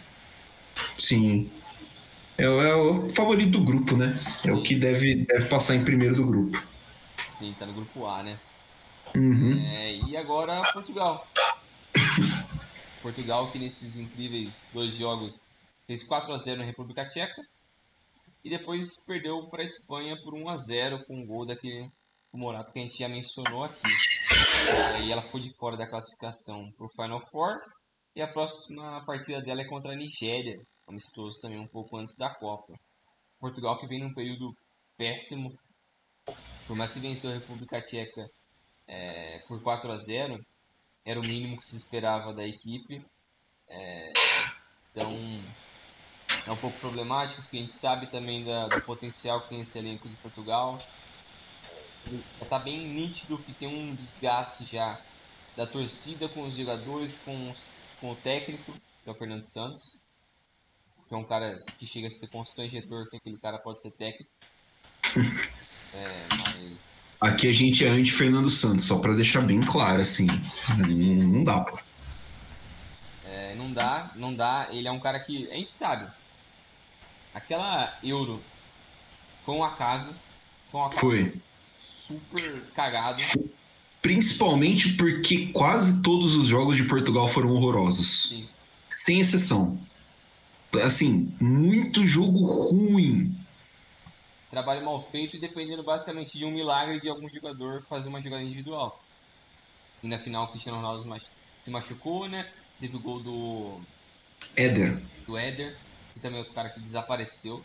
Sim. É, o- é o favorito do grupo, né? É o que deve, deve passar em primeiro do grupo. Sim, tá no grupo A, né? Uhum. É, e agora Portugal. Portugal que nesses incríveis dois jogos fez 4 a 0 na República Tcheca e depois perdeu para a Espanha por 1 a 0 com um gol daquele do Morato que a gente já mencionou aqui. É, e ela ficou de fora da classificação para o Final Four e a próxima partida dela é contra a Nigéria, amistoso também um pouco antes da Copa. Portugal que vem num período péssimo, por mais que venceu a República Tcheca é, por 4 a 0 era o mínimo que se esperava da equipe. É, então é um pouco problemático, porque a gente sabe também da- do potencial que tem esse elenco de Portugal. Já tá bem nítido que tem um desgaste já da torcida com os jogadores, com, os- com o técnico, que é o Fernando Santos, que é um cara que chega a ser constrangedor, que aquele cara pode ser técnico. É, mas Aqui a gente é anti-Fernando Santos, só pra deixar bem claro, assim. Não, não dá, pô. É, não dá, não dá. Ele é um cara que. A gente sabe. Aquela Euro foi um acaso. Foi um acaso Foi. super cagado. Principalmente porque quase todos os jogos de Portugal foram horrorosos. Sim. Sem exceção. Assim, muito jogo ruim. Trabalho mal feito e dependendo basicamente de um milagre de algum jogador fazer uma jogada individual. E na final o Cristiano Ronaldo se machucou, né? Teve o gol do, Éder. do Éder, que também é outro cara que desapareceu.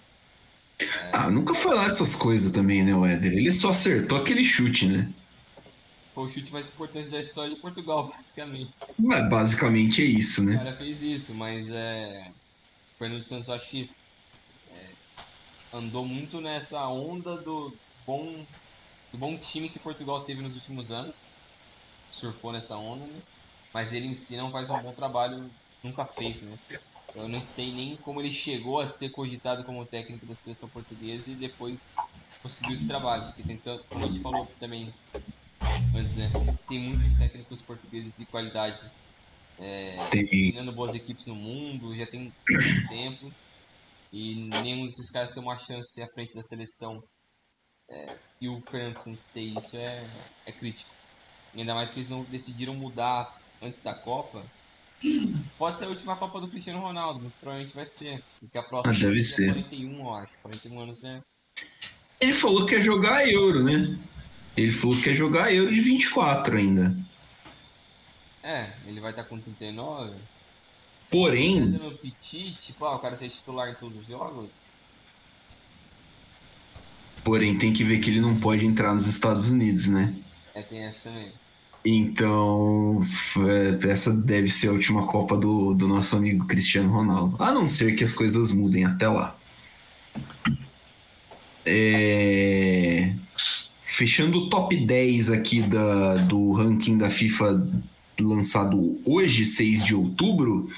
Ah, nunca foi lá essas coisas também, né, o Éder? Ele só acertou aquele chute, né? Foi o chute mais importante da história de Portugal, basicamente. Mas basicamente é isso, O né? cara fez isso, mas é. O Fernando Santos acho que é, andou muito nessa onda do bom, do bom time que Portugal teve nos últimos anos. Surfou nessa onda, né? Mas ele em si não faz um bom trabalho, nunca fez, né? Eu não sei nem como ele chegou a ser cogitado como técnico da seleção portuguesa e depois conseguiu esse trabalho. Porque tem tanto, como a gente falou também antes, né? Tem muitos técnicos portugueses de qualidade Tem, treinando boas equipes no mundo, já tem muito tempo. E nenhum desses caras tem uma chance à frente da seleção. É, e o Fernando Santos ter isso é, é crítico. Ainda mais que eles não decidiram mudar antes da Copa. Pode ser a última Copa do Cristiano Ronaldo, muito provavelmente vai ser. Porque a próxima Ah, deve é ser. 41, eu acho. 41 anos é. Ele falou que quer jogar Euro, né? Ele falou que quer jogar Euro de 24 ainda. É, ele vai estar com 39. Se Porém- ele tá dando piti, tipo, ah, o cara ser titular em todos os jogos. Porém, tem que ver que ele não pode entrar nos Estados Unidos, né? É, tem essa também. Então, é, essa deve ser a última Copa do, do nosso amigo Cristiano Ronaldo. A não ser que as coisas mudem até lá. É... Fechando o top 10 aqui da, do ranking da FIFA lançado hoje, 6 de outubro,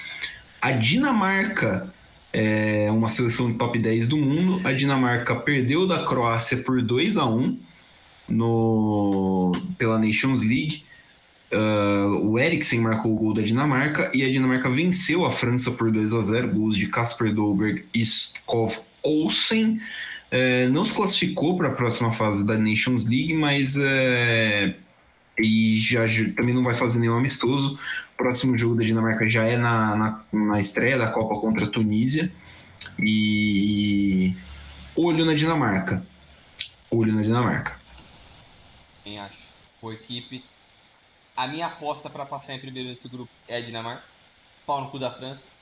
a Dinamarca é uma seleção de top 10 do mundo. A Dinamarca perdeu da Croácia por 2 a 1 no, pela Nations League. Uh, o Eriksen marcou o gol da Dinamarca e a Dinamarca venceu a França por 2 a 0 gols de Kasper Dolberg e Skov Olsen. É, não se classificou para a próxima fase da Nations League, mas é, e já, também não vai fazer nenhum amistoso. O próximo jogo da Dinamarca já é na, na, na estreia da Copa contra a Tunísia. E olho na Dinamarca. Olho na Dinamarca. Quem acho. Boa equipe. A minha aposta para passar em primeiro nesse grupo é a Dinamarca. Pau no cu da França.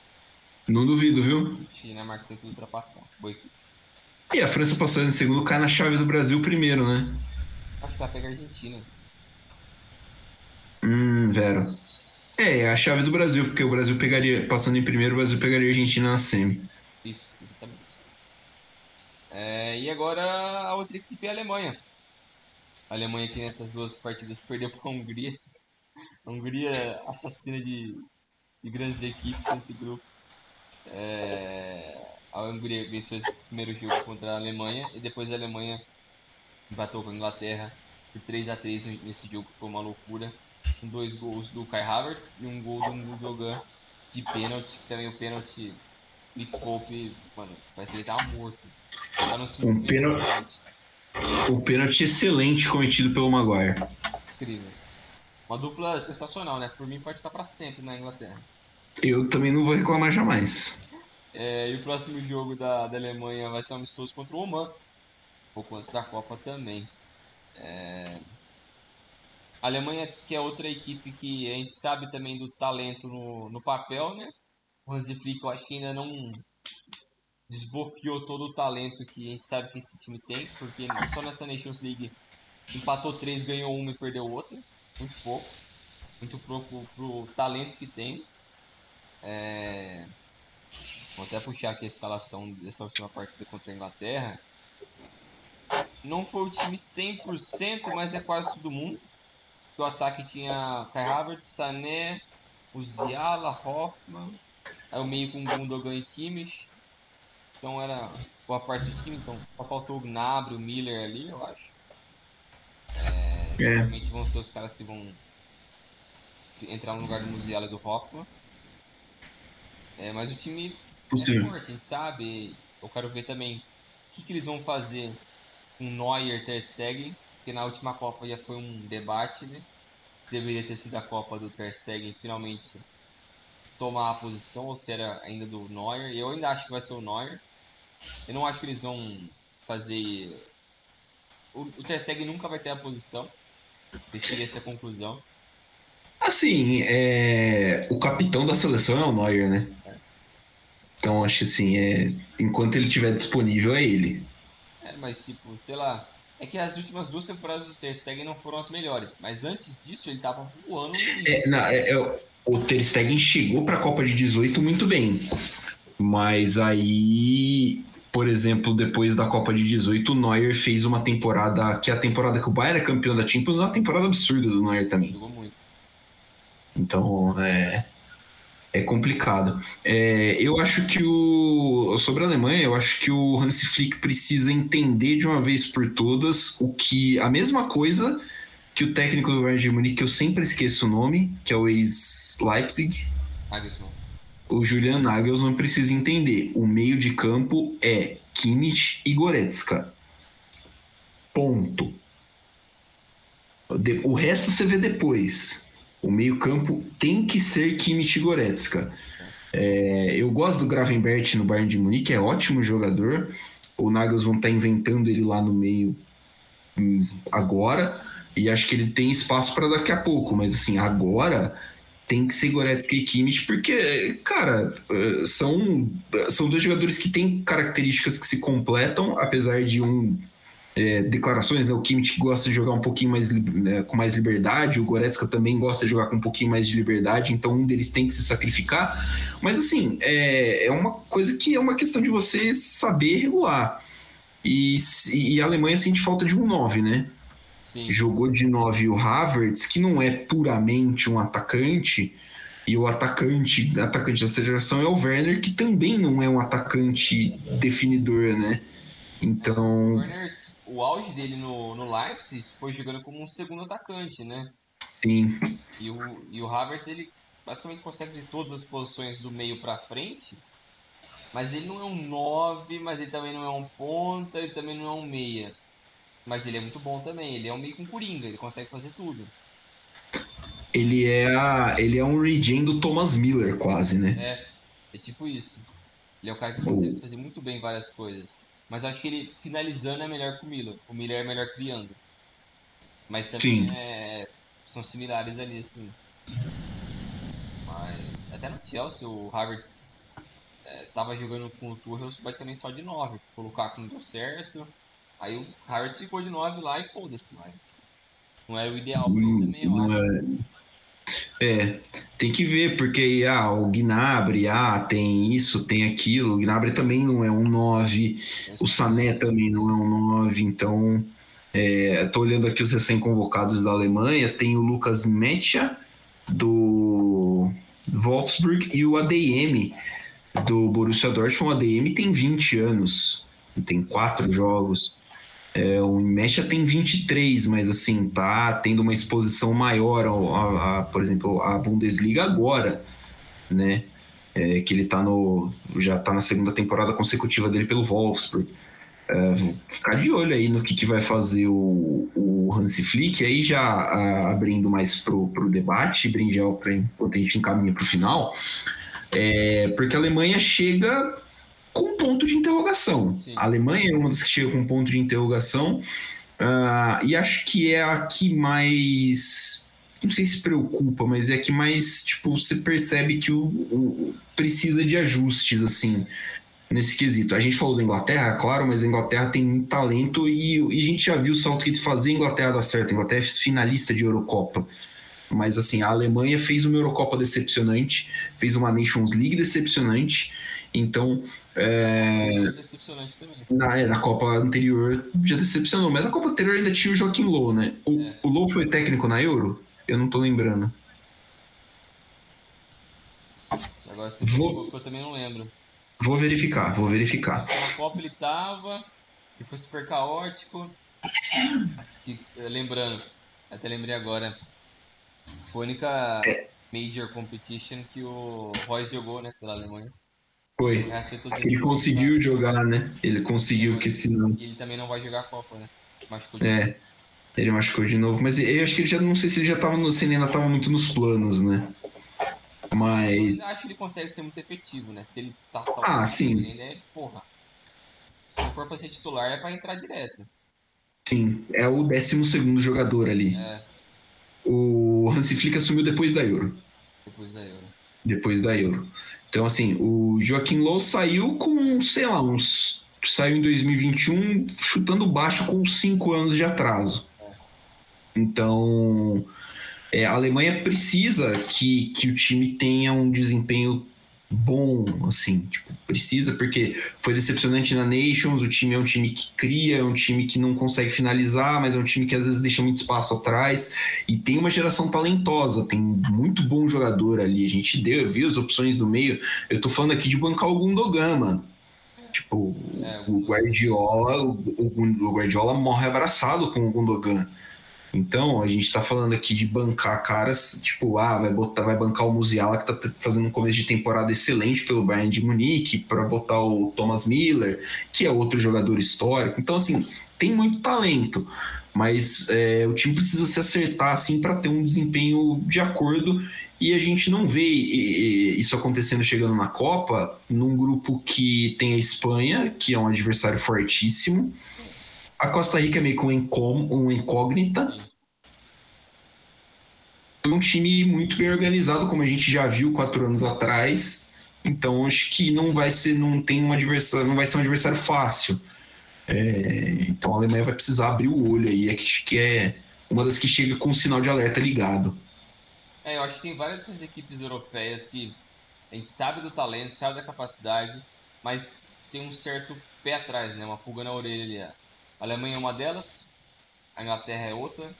Não duvido, viu? A Dinamarca tem tudo para passar. Boa equipe. E a França passando em segundo cai na chave do Brasil primeiro, né? Acho que ela pega a Argentina. Hum, Vero. É, é a chave do Brasil, porque o Brasil pegaria, passando em primeiro, o Brasil pegaria a Argentina na semi. Isso, exatamente. É, e agora a outra equipe é a Alemanha. A Alemanha que nessas duas partidas perdeu para a Hungria. A Hungria assassina de, de grandes equipes nesse grupo. É, a Hungria venceu esse primeiro jogo contra a Alemanha e depois a Alemanha empatou com a Inglaterra por 3 a 3 nesse jogo que foi uma loucura. Com dois gols do Kai Havertz e um gol do Gundogan de pênalti, que também o pênalti Nick Pope, mano, parece que ele tava morto. Tá no um pênalti. Um pênalti excelente cometido pelo Maguire. Incrível. Uma dupla sensacional, né? Por mim pode ficar para sempre na Inglaterra. Eu também não vou reclamar jamais. É, e o próximo jogo da, da Alemanha vai ser um amistoso contra o Oman. Pouco antes da Copa também. É... A Alemanha, que é outra equipe que a gente sabe também do talento no, no papel, né? O Hansi Flick, eu acho que ainda não desbloqueou todo o talento que a gente sabe que esse time tem, porque só nessa Nations League empatou três, ganhou uma e perdeu outra. Muito pouco. Muito pouco pro talento que tem. É... Vou até puxar aqui a escalação dessa última partida contra a Inglaterra. Não foi o time 100%, mas é quase todo mundo. O ataque tinha Kai Havertz, Sané, Uziala, Hoffman. Aí o meio com Gundogan e Kimmich. Então era boa parte do time. Então só faltou o Gnabry, o Miller ali, eu acho. É, é. Realmente vão ser os caras que vão entrar no lugar do Musiala e do Hoffman. É, mas o time Possível. É forte, a gente sabe. Eu quero ver também o que, que eles vão fazer com Neuer Ter Stegen, porque na última Copa já foi um debate, né? Se deveria ter sido a Copa do Ter Stegen finalmente tomar a posição ou se era ainda do Neuer. Eu ainda acho que vai ser o Neuer. Eu não acho que eles vão fazer. O, o Ter Stegen nunca vai ter a posição. Eu cheguei a essa conclusão. Assim, é... o capitão da seleção é o Neuer, né? Então acho assim, é, enquanto ele estiver disponível é ele. É, mas tipo, sei lá, é que as últimas duas temporadas do Ter Stegen não foram as melhores, mas antes disso ele tava voando. É, não, é, é, o Ter Stegen chegou para a Copa de 18 muito bem, mas aí, por exemplo, depois da Copa de 18, o Neuer fez uma temporada que é a temporada que o Bayern é campeão da Champions, é uma temporada absurda do Neuer também. Jogou muito. Então, é, é complicado. É, eu acho que o. Sobre a Alemanha, eu acho que o Hansi Flick precisa entender de uma vez por todas o que. A mesma coisa que o técnico do Bayern de Munique, que eu sempre esqueço o nome, que é o ex-Leipzig. O Julian Nagelsmann precisa entender. O meio de campo é Kimmich e Goretzka. Ponto. O resto você vê depois. O meio-campo tem que ser Kimmich Goretzka. É, eu gosto do Gravenbert no Bayern de Munique, é ótimo jogador. O Nagelsmann está inventando ele lá no meio hum, agora, e acho que ele tem espaço para daqui a pouco, mas assim, agora tem que ser Goretzka e Kimmich, porque, cara, eh, são, são dois jogadores que têm características que se completam, apesar de um é, declarações, né? O Kimmich gosta de jogar um pouquinho mais né, com mais liberdade, o Goretzka também gosta de jogar com um pouquinho mais de liberdade, então um deles tem que se sacrificar. Mas assim, é, é uma coisa que é uma questão de você saber regular. E, e a Alemanha sente falta de um 9, né? Sim. Jogou de 9 o Havertz, que não é puramente um atacante, e o atacante, atacante dessa geração é o Werner, que também não é um atacante definidor, né? Então. Werner o auge dele no, no Leipzig foi jogando como um segundo atacante, né? Sim. E o, e o Havertz, ele basicamente consegue de todas as posições do meio para frente, mas ele não é um 9, mas ele também não é um ponta, ele também não é um meia. Mas ele é muito bom também, ele é um meio com coringa, ele consegue fazer tudo. Ele é, a, ele é um regen do Thomas Miller, quase, né? É, é tipo isso. Ele é o cara que consegue fazer muito bem várias coisas. Mas acho que ele finalizando é melhor que o Miller. O Miller é melhor criando. Mas também é, são similares ali, assim. Mas até no Chelsea, o Havertz é, tava jogando com o Tuchel basicamente só de 9. O Lukaku não deu certo. Aí o Havertz ficou de 9 lá e foda-se, mas não era o ideal pra ele também, eu acho. É... É, tem que ver, porque ah, o Gnabry, ah, tem isso, tem aquilo. O Gnabry também não é um 9, o Sané também não é um 9, então é, tô olhando aqui os recém-convocados da Alemanha, tem o Lucas Mecha do Wolfsburg e o ADM do Borussia Dortmund. O ADM tem 20 anos, tem quatro jogos. É, o Mecha tem 23, mas assim, tá tendo uma exposição maior, a, a por exemplo, a Bundesliga agora, né? É, que ele tá no. já tá na segunda temporada consecutiva dele pelo Wolfsburg. É, ficar de olho aí no que, que vai fazer o, o Hansi Flick, aí já a, abrindo mais pro, pro debate, brindel enquanto a gente encaminha para o final, é, porque a Alemanha chega com ponto de interrogação. Sim. A Alemanha é uma das que chega com ponto de interrogação uh, e acho que é a que mais não sei se preocupa, mas é a que mais tipo você percebe que o, o precisa de ajustes assim nesse quesito. A gente falou da Inglaterra, claro, mas a Inglaterra tem muito talento e, e a gente já viu o Southgate fazer a Inglaterra dar certo. A Inglaterra é finalista de Eurocopa. Mas assim, a Alemanha fez uma Eurocopa decepcionante, fez uma Nations League decepcionante então, é... decepcionante também. Na, é, na Copa anterior já decepcionou, mas na Copa anterior ainda tinha o Joaquim Low, né? O, é. o Low foi técnico na Euro? Eu não tô lembrando. Agora você vou... eu também não lembro. Vou verificar, vou verificar. Na Copa ele tava, que foi super caótico. Que, lembrando, até lembrei agora, foi a única é. Major Competition que o Royce jogou, né, pela Alemanha. Foi. Ele conseguiu jogar, né? Ele conseguiu, que senão. E ele também não vai jogar a Copa, né? Machucou de é. Novo. Ele machucou de novo, mas eu acho que ele já não sei se ele já tava no. Se ele ainda tava muito nos planos, né? Mas. Eu acho que ele consegue ser muito efetivo, né? Se ele tá saudável, ah, sim. ele é, porra. Se não for pra ser titular, é pra entrar direto. Sim, é o 12 segundo jogador ali. É. O Hansi Flick assumiu depois da Euro. Depois da Euro. Depois da Euro. Então, assim, o Joaquim Low saiu com, sei lá, uns. Saiu em 2021 chutando baixo com 5 anos de atraso. Então, é, a Alemanha precisa que, que o time tenha um desempenho bom, assim, tipo, precisa, porque foi decepcionante na Nations, o time é um time que cria, é um time que não consegue finalizar, mas é um time que às vezes deixa muito espaço atrás, e tem uma geração talentosa, tem muito bom jogador ali, a gente deu, viu as opções do meio, eu tô falando aqui de bancar o Gundogan, mano. Tipo, é, o Guardiola, o, o, o Guardiola morre abraçado com o Gundogan. Então, a gente está falando aqui de bancar caras, tipo, ah, vai botar, vai bancar o Musiala que está fazendo um começo de temporada excelente pelo Bayern de Munique, para botar o Thomas Miller, que é outro jogador histórico. Então, assim, tem muito talento, mas é, o time precisa se acertar assim para ter um desempenho de acordo e a gente não vê isso acontecendo chegando na Copa num grupo que tem a Espanha, que é um adversário fortíssimo a Costa Rica é meio que um, incógnita. É um time muito bem organizado, como a gente já viu quatro anos atrás. Então acho que não vai ser, não tem um adversário, não vai ser um adversário fácil. É, então a Alemanha vai precisar abrir o olho aí, é que, que é uma das que chega com o sinal de alerta ligado. É, eu acho que tem várias dessas equipes europeias que a gente sabe do talento, sabe da capacidade, mas tem um certo pé atrás, né? Uma pulga na orelha ali. A Alemanha é uma delas, a Inglaterra é outra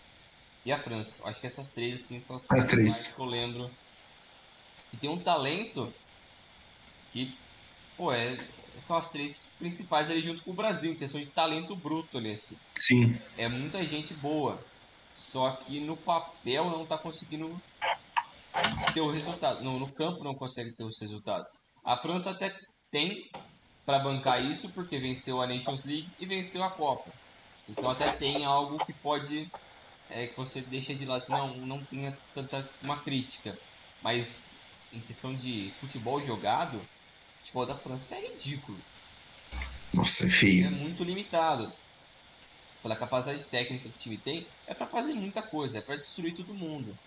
e a França. Acho que essas três, assim, são as, as três que eu lembro. E tem um talento que, pô, é, são as três principais ali junto com o Brasil, questão de talento bruto nesse. Sim. É muita gente boa. Só que no papel não tá conseguindo ter o resultado. No, no campo não consegue ter os resultados. A França até tem para bancar isso porque venceu a Nations League e venceu a Copa. Então até tem algo que pode é, que você deixa de lado, assim, não, não tenha tanta uma crítica. Mas em questão de futebol jogado, o futebol da França é ridículo. Nossa, é feio. É muito limitado. Pela capacidade técnica que o time tem, é para fazer muita coisa, é para destruir todo mundo.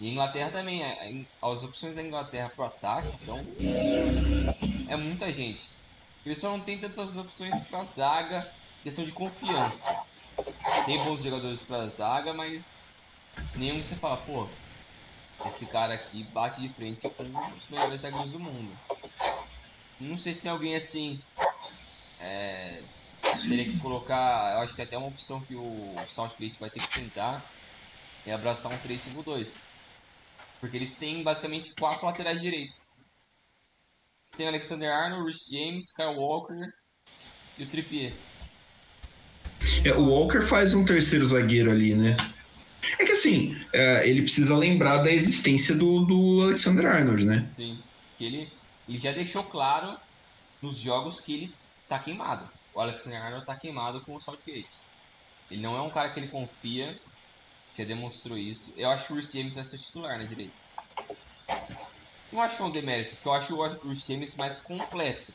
E a Inglaterra também, é, as opções da Inglaterra pro ataque são absurdas. É muita gente. Eles só não tem tantas opções para zaga, questão de confiança. Tem bons jogadores para zaga, mas nenhum que você fala, pô, esse cara aqui bate de frente com os melhores zagueiros do mundo. Não sei se tem alguém assim. É, teria que colocar. Eu acho que até uma opção que o Southgate vai ter que tentar é abraçar um 3-5-2. Porque eles têm basicamente quatro laterais direitos. Você tem Alexander Arnold, Rich James, Kyle Walker e o Trippier. É, o Walker faz um terceiro zagueiro ali, né? É que assim, é, ele precisa lembrar da existência do, do Alexander Arnold, né? Sim, que ele, ele já deixou claro nos jogos que ele tá queimado. O Alexander Arnold tá queimado com o Southgate. Ele não é um cara que ele confia, já demonstrou isso. Eu acho que o Rich James vai ser titular na direita. Não acho um demérito, porque eu acho o Rich James mais completo.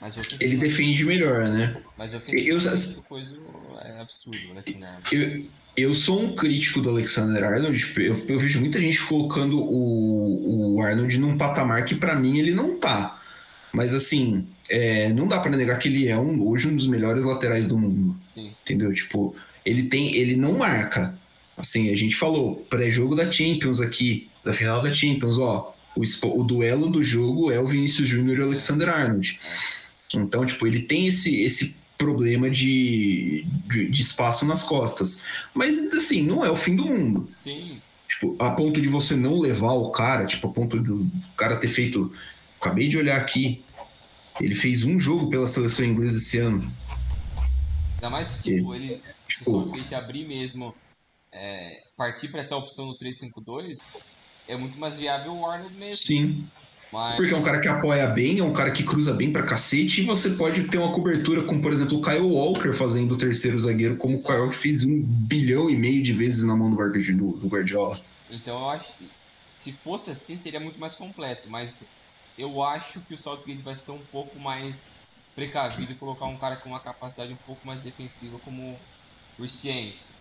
Mas ele defende melhor, né? Mas eu eu, coisa é absurdo, Alexander Arnold. Eu, eu sou um crítico do Alexander Arnold. Eu, eu vejo muita gente colocando o, o Arnold num patamar que para mim ele não tá. Mas assim, é, não dá para negar que ele é um, hoje um dos melhores laterais do mundo. Sim. Entendeu? Tipo, ele tem, ele não marca. Assim, a gente falou pré-jogo da Champions aqui, da final da Champions, ó, o, o duelo do jogo é o Vinícius Júnior e o Alexander Arnold. Então, tipo, ele tem esse, esse problema de, de, de, espaço nas costas. Mas, assim, não é o fim do mundo. Sim. Tipo, a ponto de você não levar o cara, tipo, a ponto do cara ter feito. Acabei de olhar aqui. Ele fez um jogo pela seleção inglesa esse ano. Ainda mais tipo, ele, ele tipo, se abrir mesmo, é, partir para essa opção do 3-5-2, é muito mais viável o Arnold mesmo. Sim. Mas... Porque é um cara que apoia bem, é um cara que cruza bem pra cacete, e você pode ter uma cobertura com, por exemplo, o Kyle Walker fazendo o terceiro zagueiro, como Exato. o Kyle Walker fez um bilhão e meio de vezes na mão do Guardiola. Então eu acho que se fosse assim seria muito mais completo, mas eu acho que o Southgate vai ser um pouco mais precavido e colocar um cara com uma capacidade um pouco mais defensiva como o Rich James.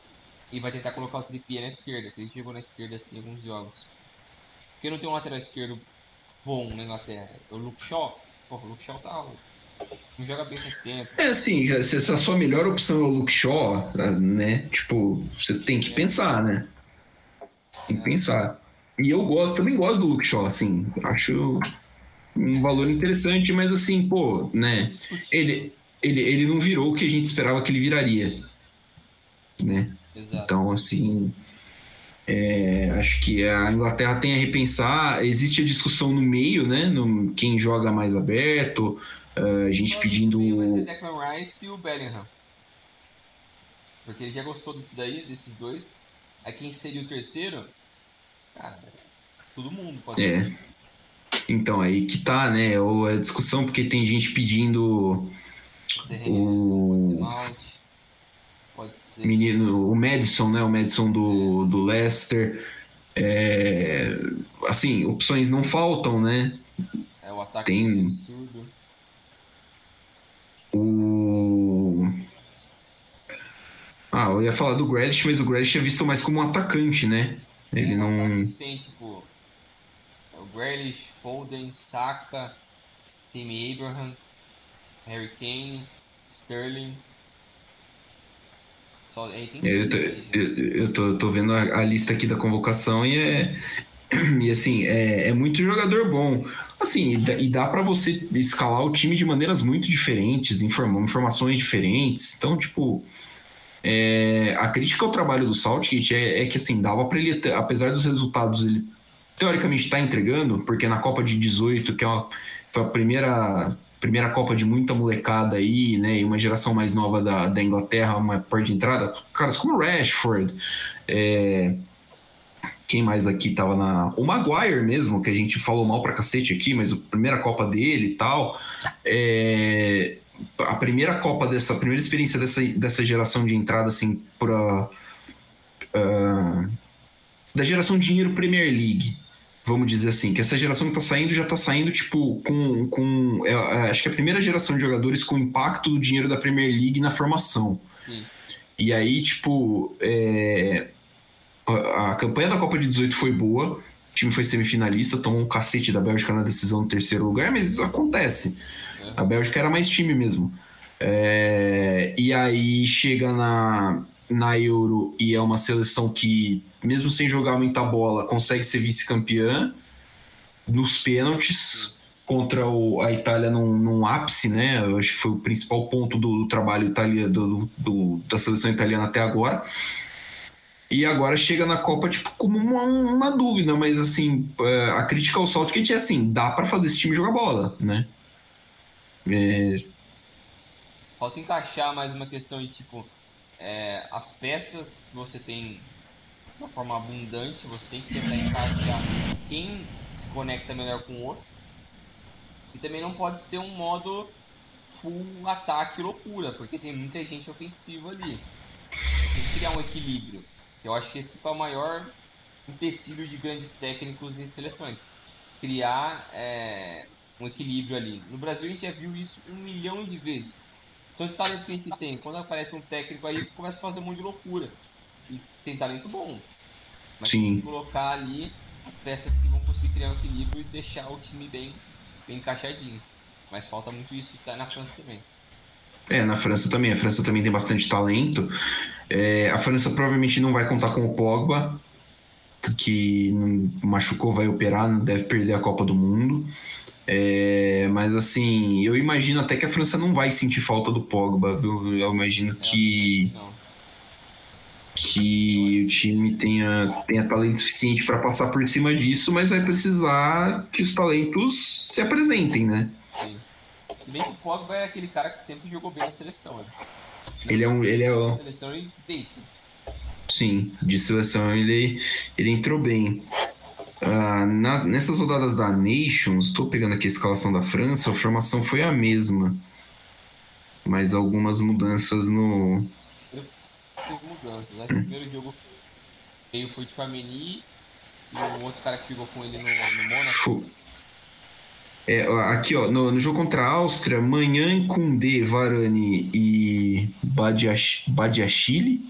E vai tentar colocar o Trippier na esquerda, que ele chegou na esquerda assim em alguns jogos. Porque não tem um lateral esquerdo bom na Inglaterra. O Luke Shaw, porra, o Luke Shaw tá. Não joga bem faz tempo. É assim, se a sua melhor opção é o Luke Shaw, né? Tipo, você tem que é. pensar, né? Você tem que é. pensar. E eu gosto, também gosto do Luke Shaw, assim. Acho um valor interessante, mas assim, pô, né? Ele, ele, ele não virou o que a gente esperava que ele viraria. Né? Exato. Então, assim, é, acho que a Inglaterra tem a repensar. Existe a discussão no meio, né? No, quem joga mais aberto. Uh, a gente pedindo. Vai ser Declan Rice e o Bellingham. Porque ele já gostou disso daí, desses dois. Aí quem seria o terceiro? Cara, todo mundo pode é. ser. Então, aí que tá, né? Ou a discussão, porque tem gente pedindo. Pode ser o... pode ser Mount. Pode ser. Menino, o Madison, né? O Madison do, do Leicester. É, assim, opções não faltam, né? É, o ataque Tem... é absurdo. O. Ah, eu ia falar do Grealish, mas o Grealish é visto mais como um atacante, né? Ele é, não. Tem, tipo. O Grealish, Foden, Saka, Timmy Abraham, Harry Kane, Sterling. Só, aí tem É, eu, tô, eu, eu tô, tô vendo a, a lista aqui da convocação e é. E assim, é, é muito jogador bom. Assim, e dá, dá para você escalar o time de maneiras muito diferentes, inform, informações diferentes. Então, tipo, é, a crítica ao trabalho do Southgate é, é que assim, dava para ele, apesar dos resultados, ele teoricamente está entregando, porque na Copa de 18, que é uma, foi a primeira, primeira Copa de muita molecada aí, né? E uma geração mais nova da, da Inglaterra, uma porta de entrada, caras como Rashford, é, quem mais aqui tava na. O Maguire mesmo, que a gente falou mal pra cacete aqui, mas a primeira Copa dele e tal. É, a primeira Copa dessa, a primeira experiência dessa, dessa geração de entrada, assim, pra. ah, da geração de dinheiro Premier League. Vamos dizer assim, que essa geração que tá saindo já tá saindo, tipo, com. com é, é, acho que é a primeira geração de jogadores com impacto do dinheiro da Premier League na formação. Sim. E aí, tipo, é, a a campanha da Copa de 18 foi boa. O time foi semifinalista, tomou um cacete da Bélgica na decisão do terceiro lugar, mas isso acontece. A Bélgica era mais time mesmo. É, e aí chega na, na Euro e é uma seleção que, mesmo sem jogar muita bola, consegue ser vice-campeã nos pênaltis contra o- a Itália num, num ápice, né? Eu acho que foi o principal ponto do, trabalho italiano, do, do- da seleção italiana até agora. E agora chega na Copa, tipo, como uma, uma dúvida, mas assim, é, a crítica ao Southgate é assim, dá pra fazer esse time jogar bola, né? É, Falta encaixar mais uma questão de tipo é, as peças que você tem de uma forma abundante, você tem que tentar encaixar quem se conecta melhor com o outro. E também não pode ser um modo full ataque loucura, porque tem muita gente ofensiva ali. Tem que criar um equilíbrio. Que eu acho que esse é o maior empecilho de grandes técnicos e seleções. Criar é, um equilíbrio ali. No Brasil a gente já viu isso um milhão de vezes. Tanto talento que a gente tem, quando aparece um técnico aí, começa a fazer um monte de loucura. E tem talento bom. Mas Sim. tem que colocar ali as peças que vão conseguir criar um equilíbrio e deixar o time bem, bem encaixadinho. Mas falta muito isso tá na França também. É, na França também. A França também tem bastante talento. É, a França provavelmente não vai contar com o Pogba, que machucou, vai operar, deve perder a Copa do Mundo. É, mas assim, eu imagino até que a França não vai sentir falta do Pogba, viu? Eu imagino que, que o time tenha, tenha talento suficiente para passar por cima disso, mas vai precisar que os talentos se apresentem, né? Sim. Se bem que o Pogba é aquele cara que sempre jogou bem na seleção. Né? Ele é um- ele é um- seleção e deita. Sim, de seleção ele, ele entrou bem. Ah, nas- nessas rodadas da Nations, estou pegando aqui a escalação da França, a formação foi a mesma. Mas algumas mudanças no. Teve mudanças. Que o primeiro jogo veio foi o Chouameni e o outro cara que jogou com ele no, no Mônaco. É, aqui, ó, no, no jogo contra a Áustria, Manhã, Koundé, Varane e Badiach- Badiachile,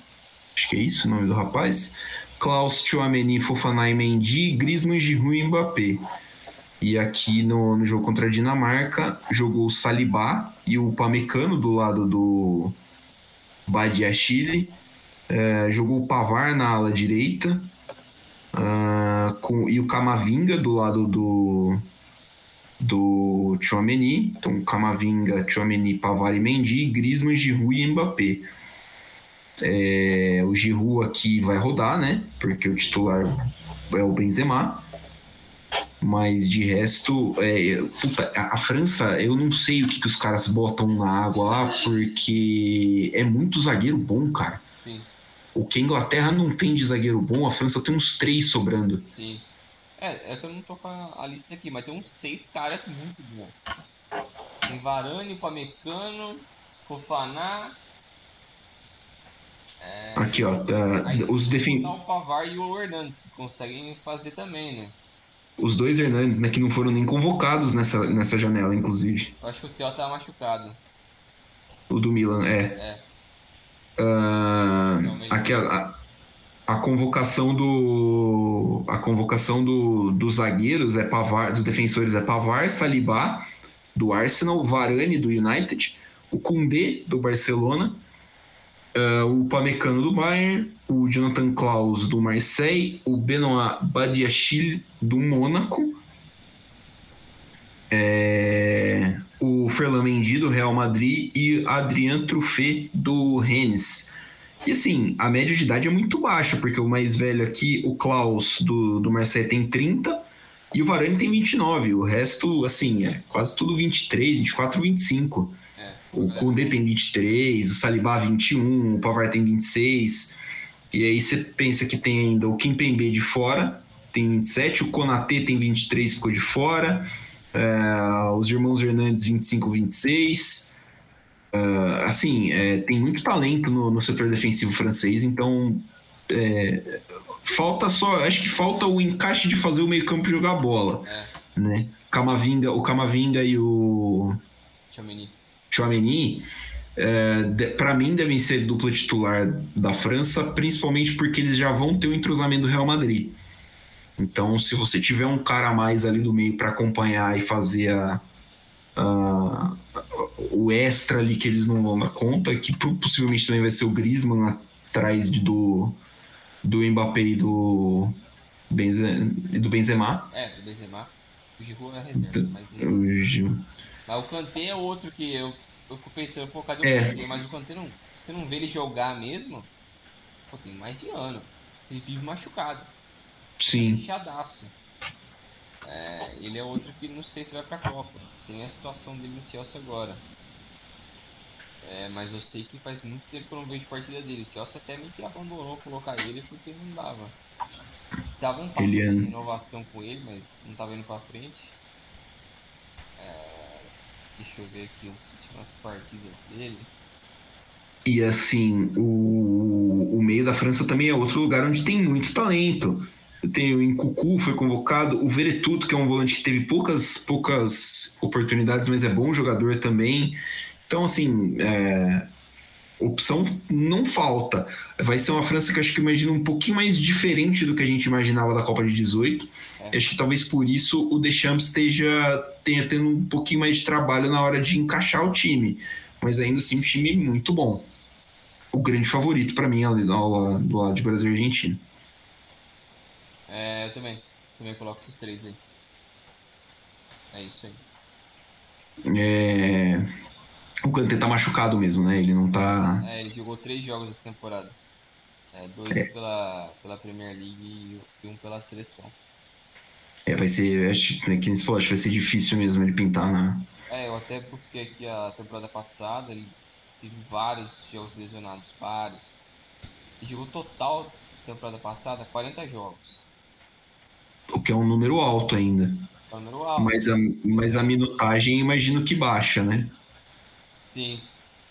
acho que é isso o nome do rapaz, Klaus, Chouameni, Fofana e Mendy, Griezmann, Giroud e Mbappé. E aqui no, no jogo contra a Dinamarca, jogou o Salibá e o Pamecano do lado do Badiachile, é, jogou o Pavar na ala direita, ah, com, e o Camavinga do lado do do Chouameni, então Camavinga, Chouameni, Pavar e Mendy, Griezmann, Giroud e Mbappé. É, o Giroud aqui vai rodar, né? Porque o titular é o Benzema. Mas de resto, é, puta, a, a França, eu não sei o que, que os caras botam na água lá, porque é muito zagueiro bom, cara. Sim, O que a Inglaterra não tem de zagueiro bom, a França tem uns três sobrando. sim. É, é que eu não tô com a, a lista aqui, mas tem uns seis caras muito bons. Tem Varane, Pamecano, Fofaná. É, Aqui, ó, tá, os, botar o Pavar e o Hernandes, que conseguem fazer também, né? os dois Hernandes, né, que não foram nem convocados nessa, nessa janela, inclusive. Eu acho que o Theo tá machucado. O do Milan, é. É, Ah, Não, melhor. aqui, a, a convocação do. A convocação do, dos zagueiros é Pavar, dos defensores é Pavar, Salibá, do Arsenal, Varane, do United, o Koundé, do Barcelona, Uh, o Pamecano do Bayern, o Jonathan Klaus do Marseille, o Benoit Badiachil do Mônaco, é, o Ferland Mendy do Real Madrid e Adrien Truffet do Rennes. E assim, a média de idade é muito baixa, porque o mais velho aqui, o Klaus do, do Marseille tem 30 e o Varane tem 29. O resto, assim, é quase tudo 23, 24, 25. O Koundé tem 23, o Saliba 21, o Pavard tem 26. E aí você pensa que tem ainda o Kimpembe de fora, tem 27, o Konatê tem 23, ficou de fora. É, os irmãos Hernandes 25, 26. Uh, assim, é, tem muito talento no, no, setor defensivo francês, então é, falta só, acho que falta o encaixe de fazer o meio campo jogar bola, é. né? Camavinga, o Camavinga e o Chamini. Chouameni, é, para mim, devem ser dupla titular da França, principalmente porque eles já vão ter o entrosamento do Real Madrid. Então, se você tiver um cara a mais ali do meio para acompanhar e fazer a, a, o extra ali que eles não vão dar conta, que possivelmente também vai ser o Griezmann atrás de, do, do Mbappé e do, Benze, do Benzema. É, do Benzema. O Giroud é a reserva, mas ele... o Gil. Mas o Kanté é outro que eu, eu fico pensando, pô, cadê o é. Kanté? Mas o Kanté não. Você não vê ele jogar mesmo? Pô, tem mais de ano. Ele vive machucado. Sim. Inchadaço. É, ele é outro que não sei se vai pra Copa. Sem a situação dele no Chelsea agora. É, mas eu sei que faz muito tempo que eu não vejo partida dele. O Chelsea até meio que abandonou colocar ele porque não dava. Tava um papo ele é... de inovação com ele, mas não tava indo pra frente. Deixa eu ver aqui as últimas partidas dele. E assim, o, o meio da França também é outro lugar onde tem muito talento. Tem o Incucu, foi convocado, o Veretuto, que é um volante que teve poucas, poucas oportunidades, mas é bom jogador também. Então, assim, é, opção não falta. Vai ser uma França que eu acho que imagina um pouquinho mais diferente do que a gente imaginava da Copa de 18. É. Acho que talvez por isso o Deschamps esteja tenha tendo um pouquinho mais de trabalho na hora de encaixar o time. Mas ainda assim, um time muito bom. O grande favorito para mim ali do, do lado de Brasil e Argentina. É, eu também. Também coloco esses três aí. É isso aí. É... O Kanté tá machucado mesmo, né? Ele não tá. É, ele jogou três jogos essa temporada. É, dois é. Pela, pela Premier League e um pela seleção. É, vai ser. Acho, que você falou, acho que vai ser difícil mesmo ele pintar, né? É, eu até busquei aqui a temporada passada, ele teve vários jogos lesionados, vários. Ele jogou total temporada passada 40 jogos. O que é um número alto ainda. É um número alto. Mas a, mas a minutagem imagino que baixa, né? Sim,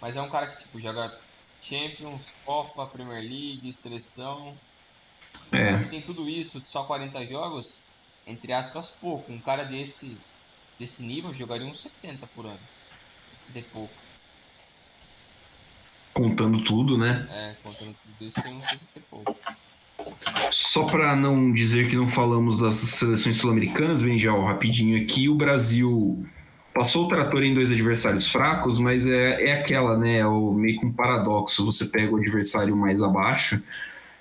mas é um cara que tipo joga Champions, Copa, Premier League, seleção. É. tem tudo isso, só 40 jogos, entre aspas, pouco. Um cara desse desse nível jogaria uns 70 por ano. 60 e pouco. Contando tudo, né? É, contando tudo isso, tem uns 60 e pouco. Só para não dizer que não falamos das seleções sul-americanas, vem já rapidinho aqui, o Brasil passou o trator em dois adversários fracos, mas é, é aquela, né? É o, meio que um paradoxo. Você pega o adversário mais abaixo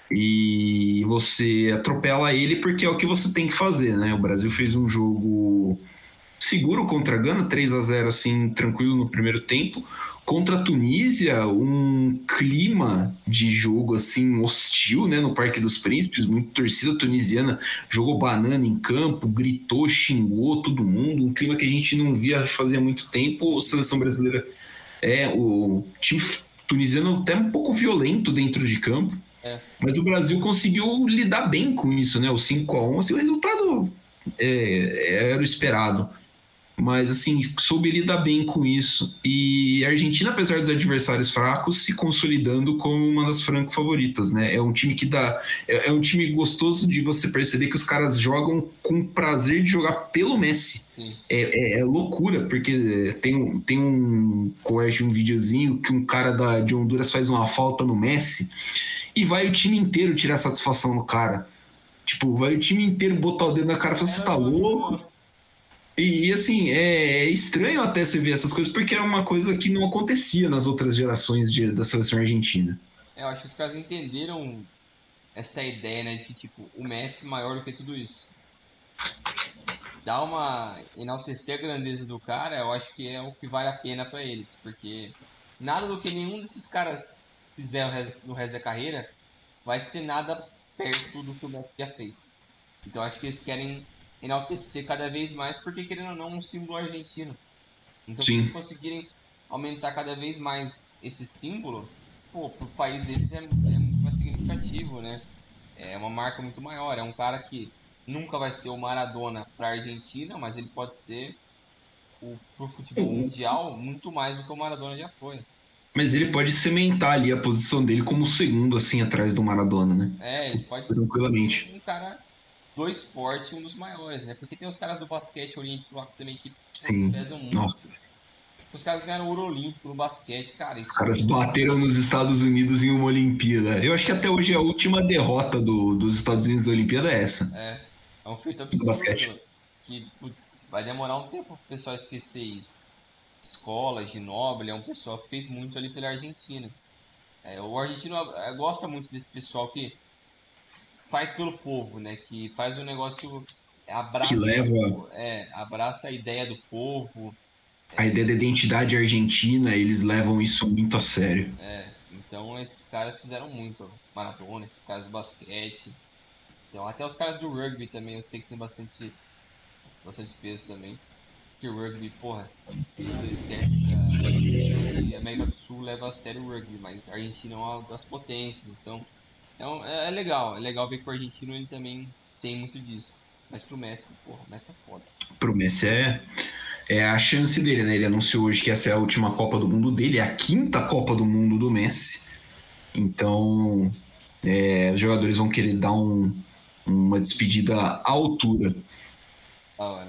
e você atropela ele porque é o que você tem que fazer, né? O Brasil fez um jogo seguro contra a Gana, 3 a 0 assim, tranquilo no primeiro tempo. Contra a Tunísia, um clima de jogo assim hostil, né, no Parque dos Príncipes, muito torcida tunisiana jogou banana em campo, gritou, xingou todo mundo, um clima que a gente não via fazia muito tempo. A seleção brasileira é o time tunisiano até um pouco violento dentro de campo. É. Mas o Brasil conseguiu lidar bem com isso, né? O 5 a 1 assim, o resultado é, era o esperado mas assim, soube lidar bem com isso. E a Argentina, apesar dos adversários fracos, se consolidando como uma das franco favoritas, né? É um time que dá. É, é, um time gostoso de você perceber que os caras jogam com prazer de jogar pelo Messi. É, é, é, loucura, porque tem, tem um corte, um videozinho que um cara da, de Honduras faz uma falta no Messi e vai o time inteiro tirar satisfação no cara. Tipo, vai o time inteiro botar o dedo na cara e falar: você tá louco? E, assim, é, é, estranho até você ver essas coisas, porque era uma coisa que não acontecia nas outras gerações de, da seleção argentina. É, eu acho que os caras entenderam essa ideia, né, de que, tipo, o Messi maior do que tudo isso. Dá uma... enaltecer a grandeza do cara, eu acho que é o que vale a pena para eles, porque nada do que nenhum desses caras fizer no resto da carreira vai ser nada perto do que o Messi já fez. Então acho que eles querem enaltecer cada vez mais, porque querendo ou não, um símbolo argentino. Então Sim. se eles conseguirem aumentar cada vez mais esse símbolo, pô, pro país deles é, é muito mais significativo, né? É uma marca muito maior. É um cara que nunca vai ser o Maradona para a Argentina, mas ele pode ser o pro futebol uhum. mundial muito mais do que o Maradona já foi. Mas ele pode cimentar ali a posição dele como o segundo, assim, atrás do Maradona, né? É, ele pode Tranquilamente. ser um cara do esporte, um dos maiores, né? Porque tem os caras do basquete olímpico lá também que Sim. pesam muito. Nossa. Os caras ganharam ouro olímpico no basquete, cara. Os caras bateram nos Estados Unidos em uma Olimpíada. Eu acho que até hoje a última derrota do, dos Estados Unidos na Olimpíada é essa. É, é um feito absurdo. Basquete. Que, putz, vai demorar um tempo pro pessoal esquecer isso. Escola, Ginóbili, é um pessoal que fez muito ali pela Argentina. É, o argentino é, gosta muito desse pessoal que faz pelo povo, né? Que faz o negócio abraça, que leva é, abraça a ideia do povo. A é, ideia da identidade argentina, eles levam isso muito a sério. É, então esses caras fizeram muito. Maradona, esses caras do basquete. Então, até os caras do rugby também, eu sei que tem bastante, bastante peso também. Porque o rugby, porra, você esquece que a América do Sul leva a sério o rugby, mas a Argentina é uma das potências, então então, é, é, legal, é legal ver que o argentino ele também tem muito disso. Mas pro Messi, porra, o Messi é foda. Pro Messi é, é a chance dele, né? Ele anunciou hoje que essa é a última Copa do Mundo dele, é a quinta Copa do Mundo do Messi. Então, é, os jogadores vão querer dar um, uma despedida à altura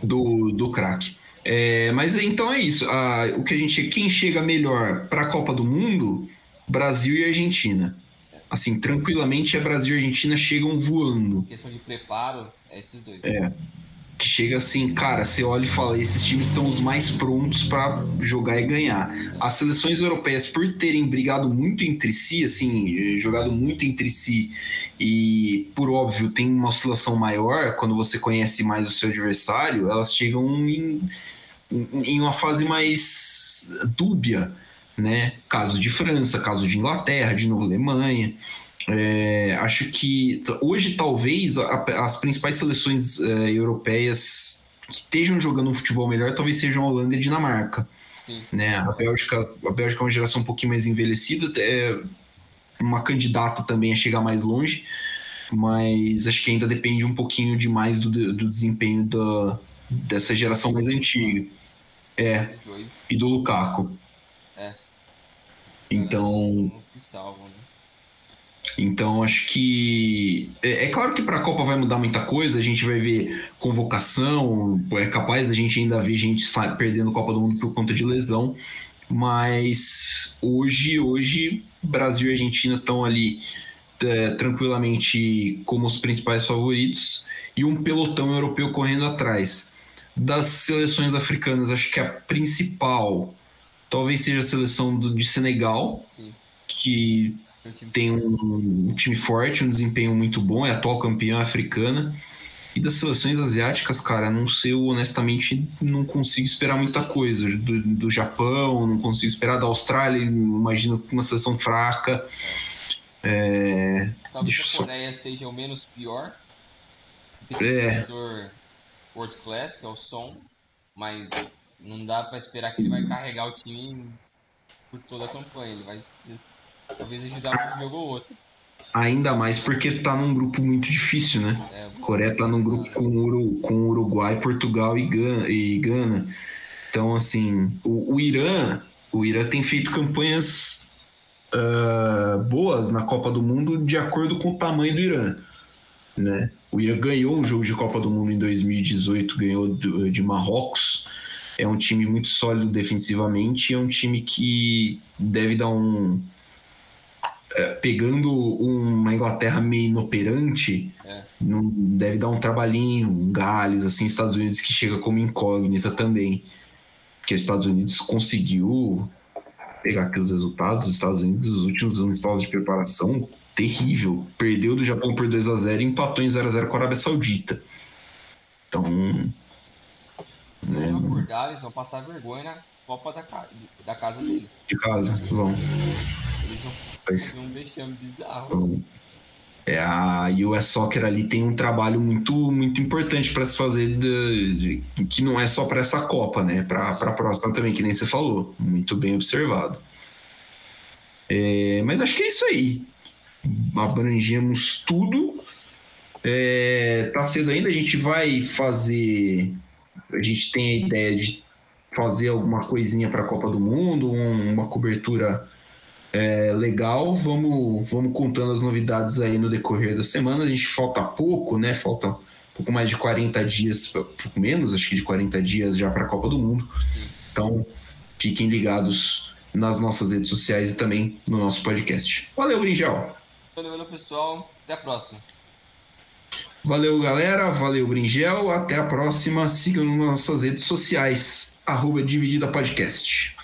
do, do craque. É, mas então é isso. Ah, o que a gente, quem chega melhor para a Copa do Mundo, Brasil e Argentina assim, tranquilamente a Brasil e a Argentina chegam voando. Questão de preparo, é esses dois. É. Que chega assim, cara, você olha e fala, esses times são os mais prontos para jogar e ganhar. As seleções europeias, por terem brigado muito entre si, assim, jogado muito entre si, e por óbvio tem uma oscilação maior quando você conhece mais o seu adversário, elas chegam em, em uma fase mais dúbia né? Caso de França, caso de Inglaterra, de novo Alemanha. É, acho que hoje talvez a, as principais seleções é, europeias que estejam jogando um futebol melhor talvez sejam a Holanda e a Dinamarca. Né? A, Bélgica, a Bélgica é uma geração um pouquinho mais envelhecida, é uma candidata também a chegar mais longe, mas acho que ainda depende um pouquinho demais do, do desempenho da, dessa geração mais antiga. É, e do Lukaku. Então. Né? Então acho que é, é claro que para a Copa vai mudar muita coisa. A gente vai ver convocação, é capaz a gente ainda ver gente perdendo Copa do Mundo por conta de lesão. Mas hoje, hoje Brasil e Argentina estão ali é, tranquilamente como os principais favoritos e um pelotão europeu correndo atrás. Das seleções africanas, acho que a principal Talvez seja a seleção do, de Senegal, Sim. que tem um, um, time forte, um desempenho muito bom, é atual campeã africana. E das seleções asiáticas, cara, não sei, eu honestamente não consigo esperar muita coisa. Do, do Japão, não consigo esperar da Austrália, imagino uma seleção fraca. É... Talvez a Coreia só... seja o menos pior. É. World Class, que é o som, mas não dá para esperar que ele vai carregar o time por toda a campanha. Ele vai talvez ajudar um jogo ou outro. Ainda mais porque tá num grupo muito difícil, né? É, Coreia tá num grupo com, Uru, com Uruguai, Portugal e Gana, e Gana. Então, assim, o, o Irã, o Irã tem feito campanhas uh, boas na Copa do Mundo de acordo com o tamanho do Irã, né? O Irã ganhou um jogo de Copa do Mundo em 2018, ganhou de Marrocos é um time muito sólido defensivamente, é um time que deve dar um. É, pegando uma Inglaterra meio inoperante, é. não, deve dar um trabalhinho, um Gales, assim, Estados Unidos que chega como incógnita também. Porque os Estados Unidos conseguiu pegar aqui os resultados dos Estados Unidos, os últimos amistosos de preparação, terrível. Perdeu do Japão por 2 a 0 e empatou em 0 a 0 com a Arábia Saudita. Então. Se eles não acordar, eles vão passar vergonha na Copa da, ca... da casa deles. De casa, vão. Eles vão fazer um vexame bizarro. Vão. É, a US Soccer ali tem um trabalho muito, muito importante para se fazer, de, de, que não é só para essa Copa, né? Para a próxima também, que nem você falou. Muito bem observado. É, mas acho que é isso aí. Abrangemos tudo. É, tá cedo ainda, a gente vai fazer. A gente tem a ideia de fazer alguma coisinha para a Copa do Mundo, um, uma cobertura é, legal. Vamos, vamos contando as novidades aí no decorrer da semana. A gente falta pouco, né? Falta pouco mais de 40 dias, pouco menos, acho que de 40 dias já para a Copa do Mundo. Então, fiquem ligados nas nossas redes sociais e também no nosso podcast. Valeu, Brinjal. Valeu, valeu, pessoal. Até a próxima. Valeu, galera. Valeu, Bringel. Até a próxima. Sigam nas nossas redes sociais. Arroba Dividida Podcast.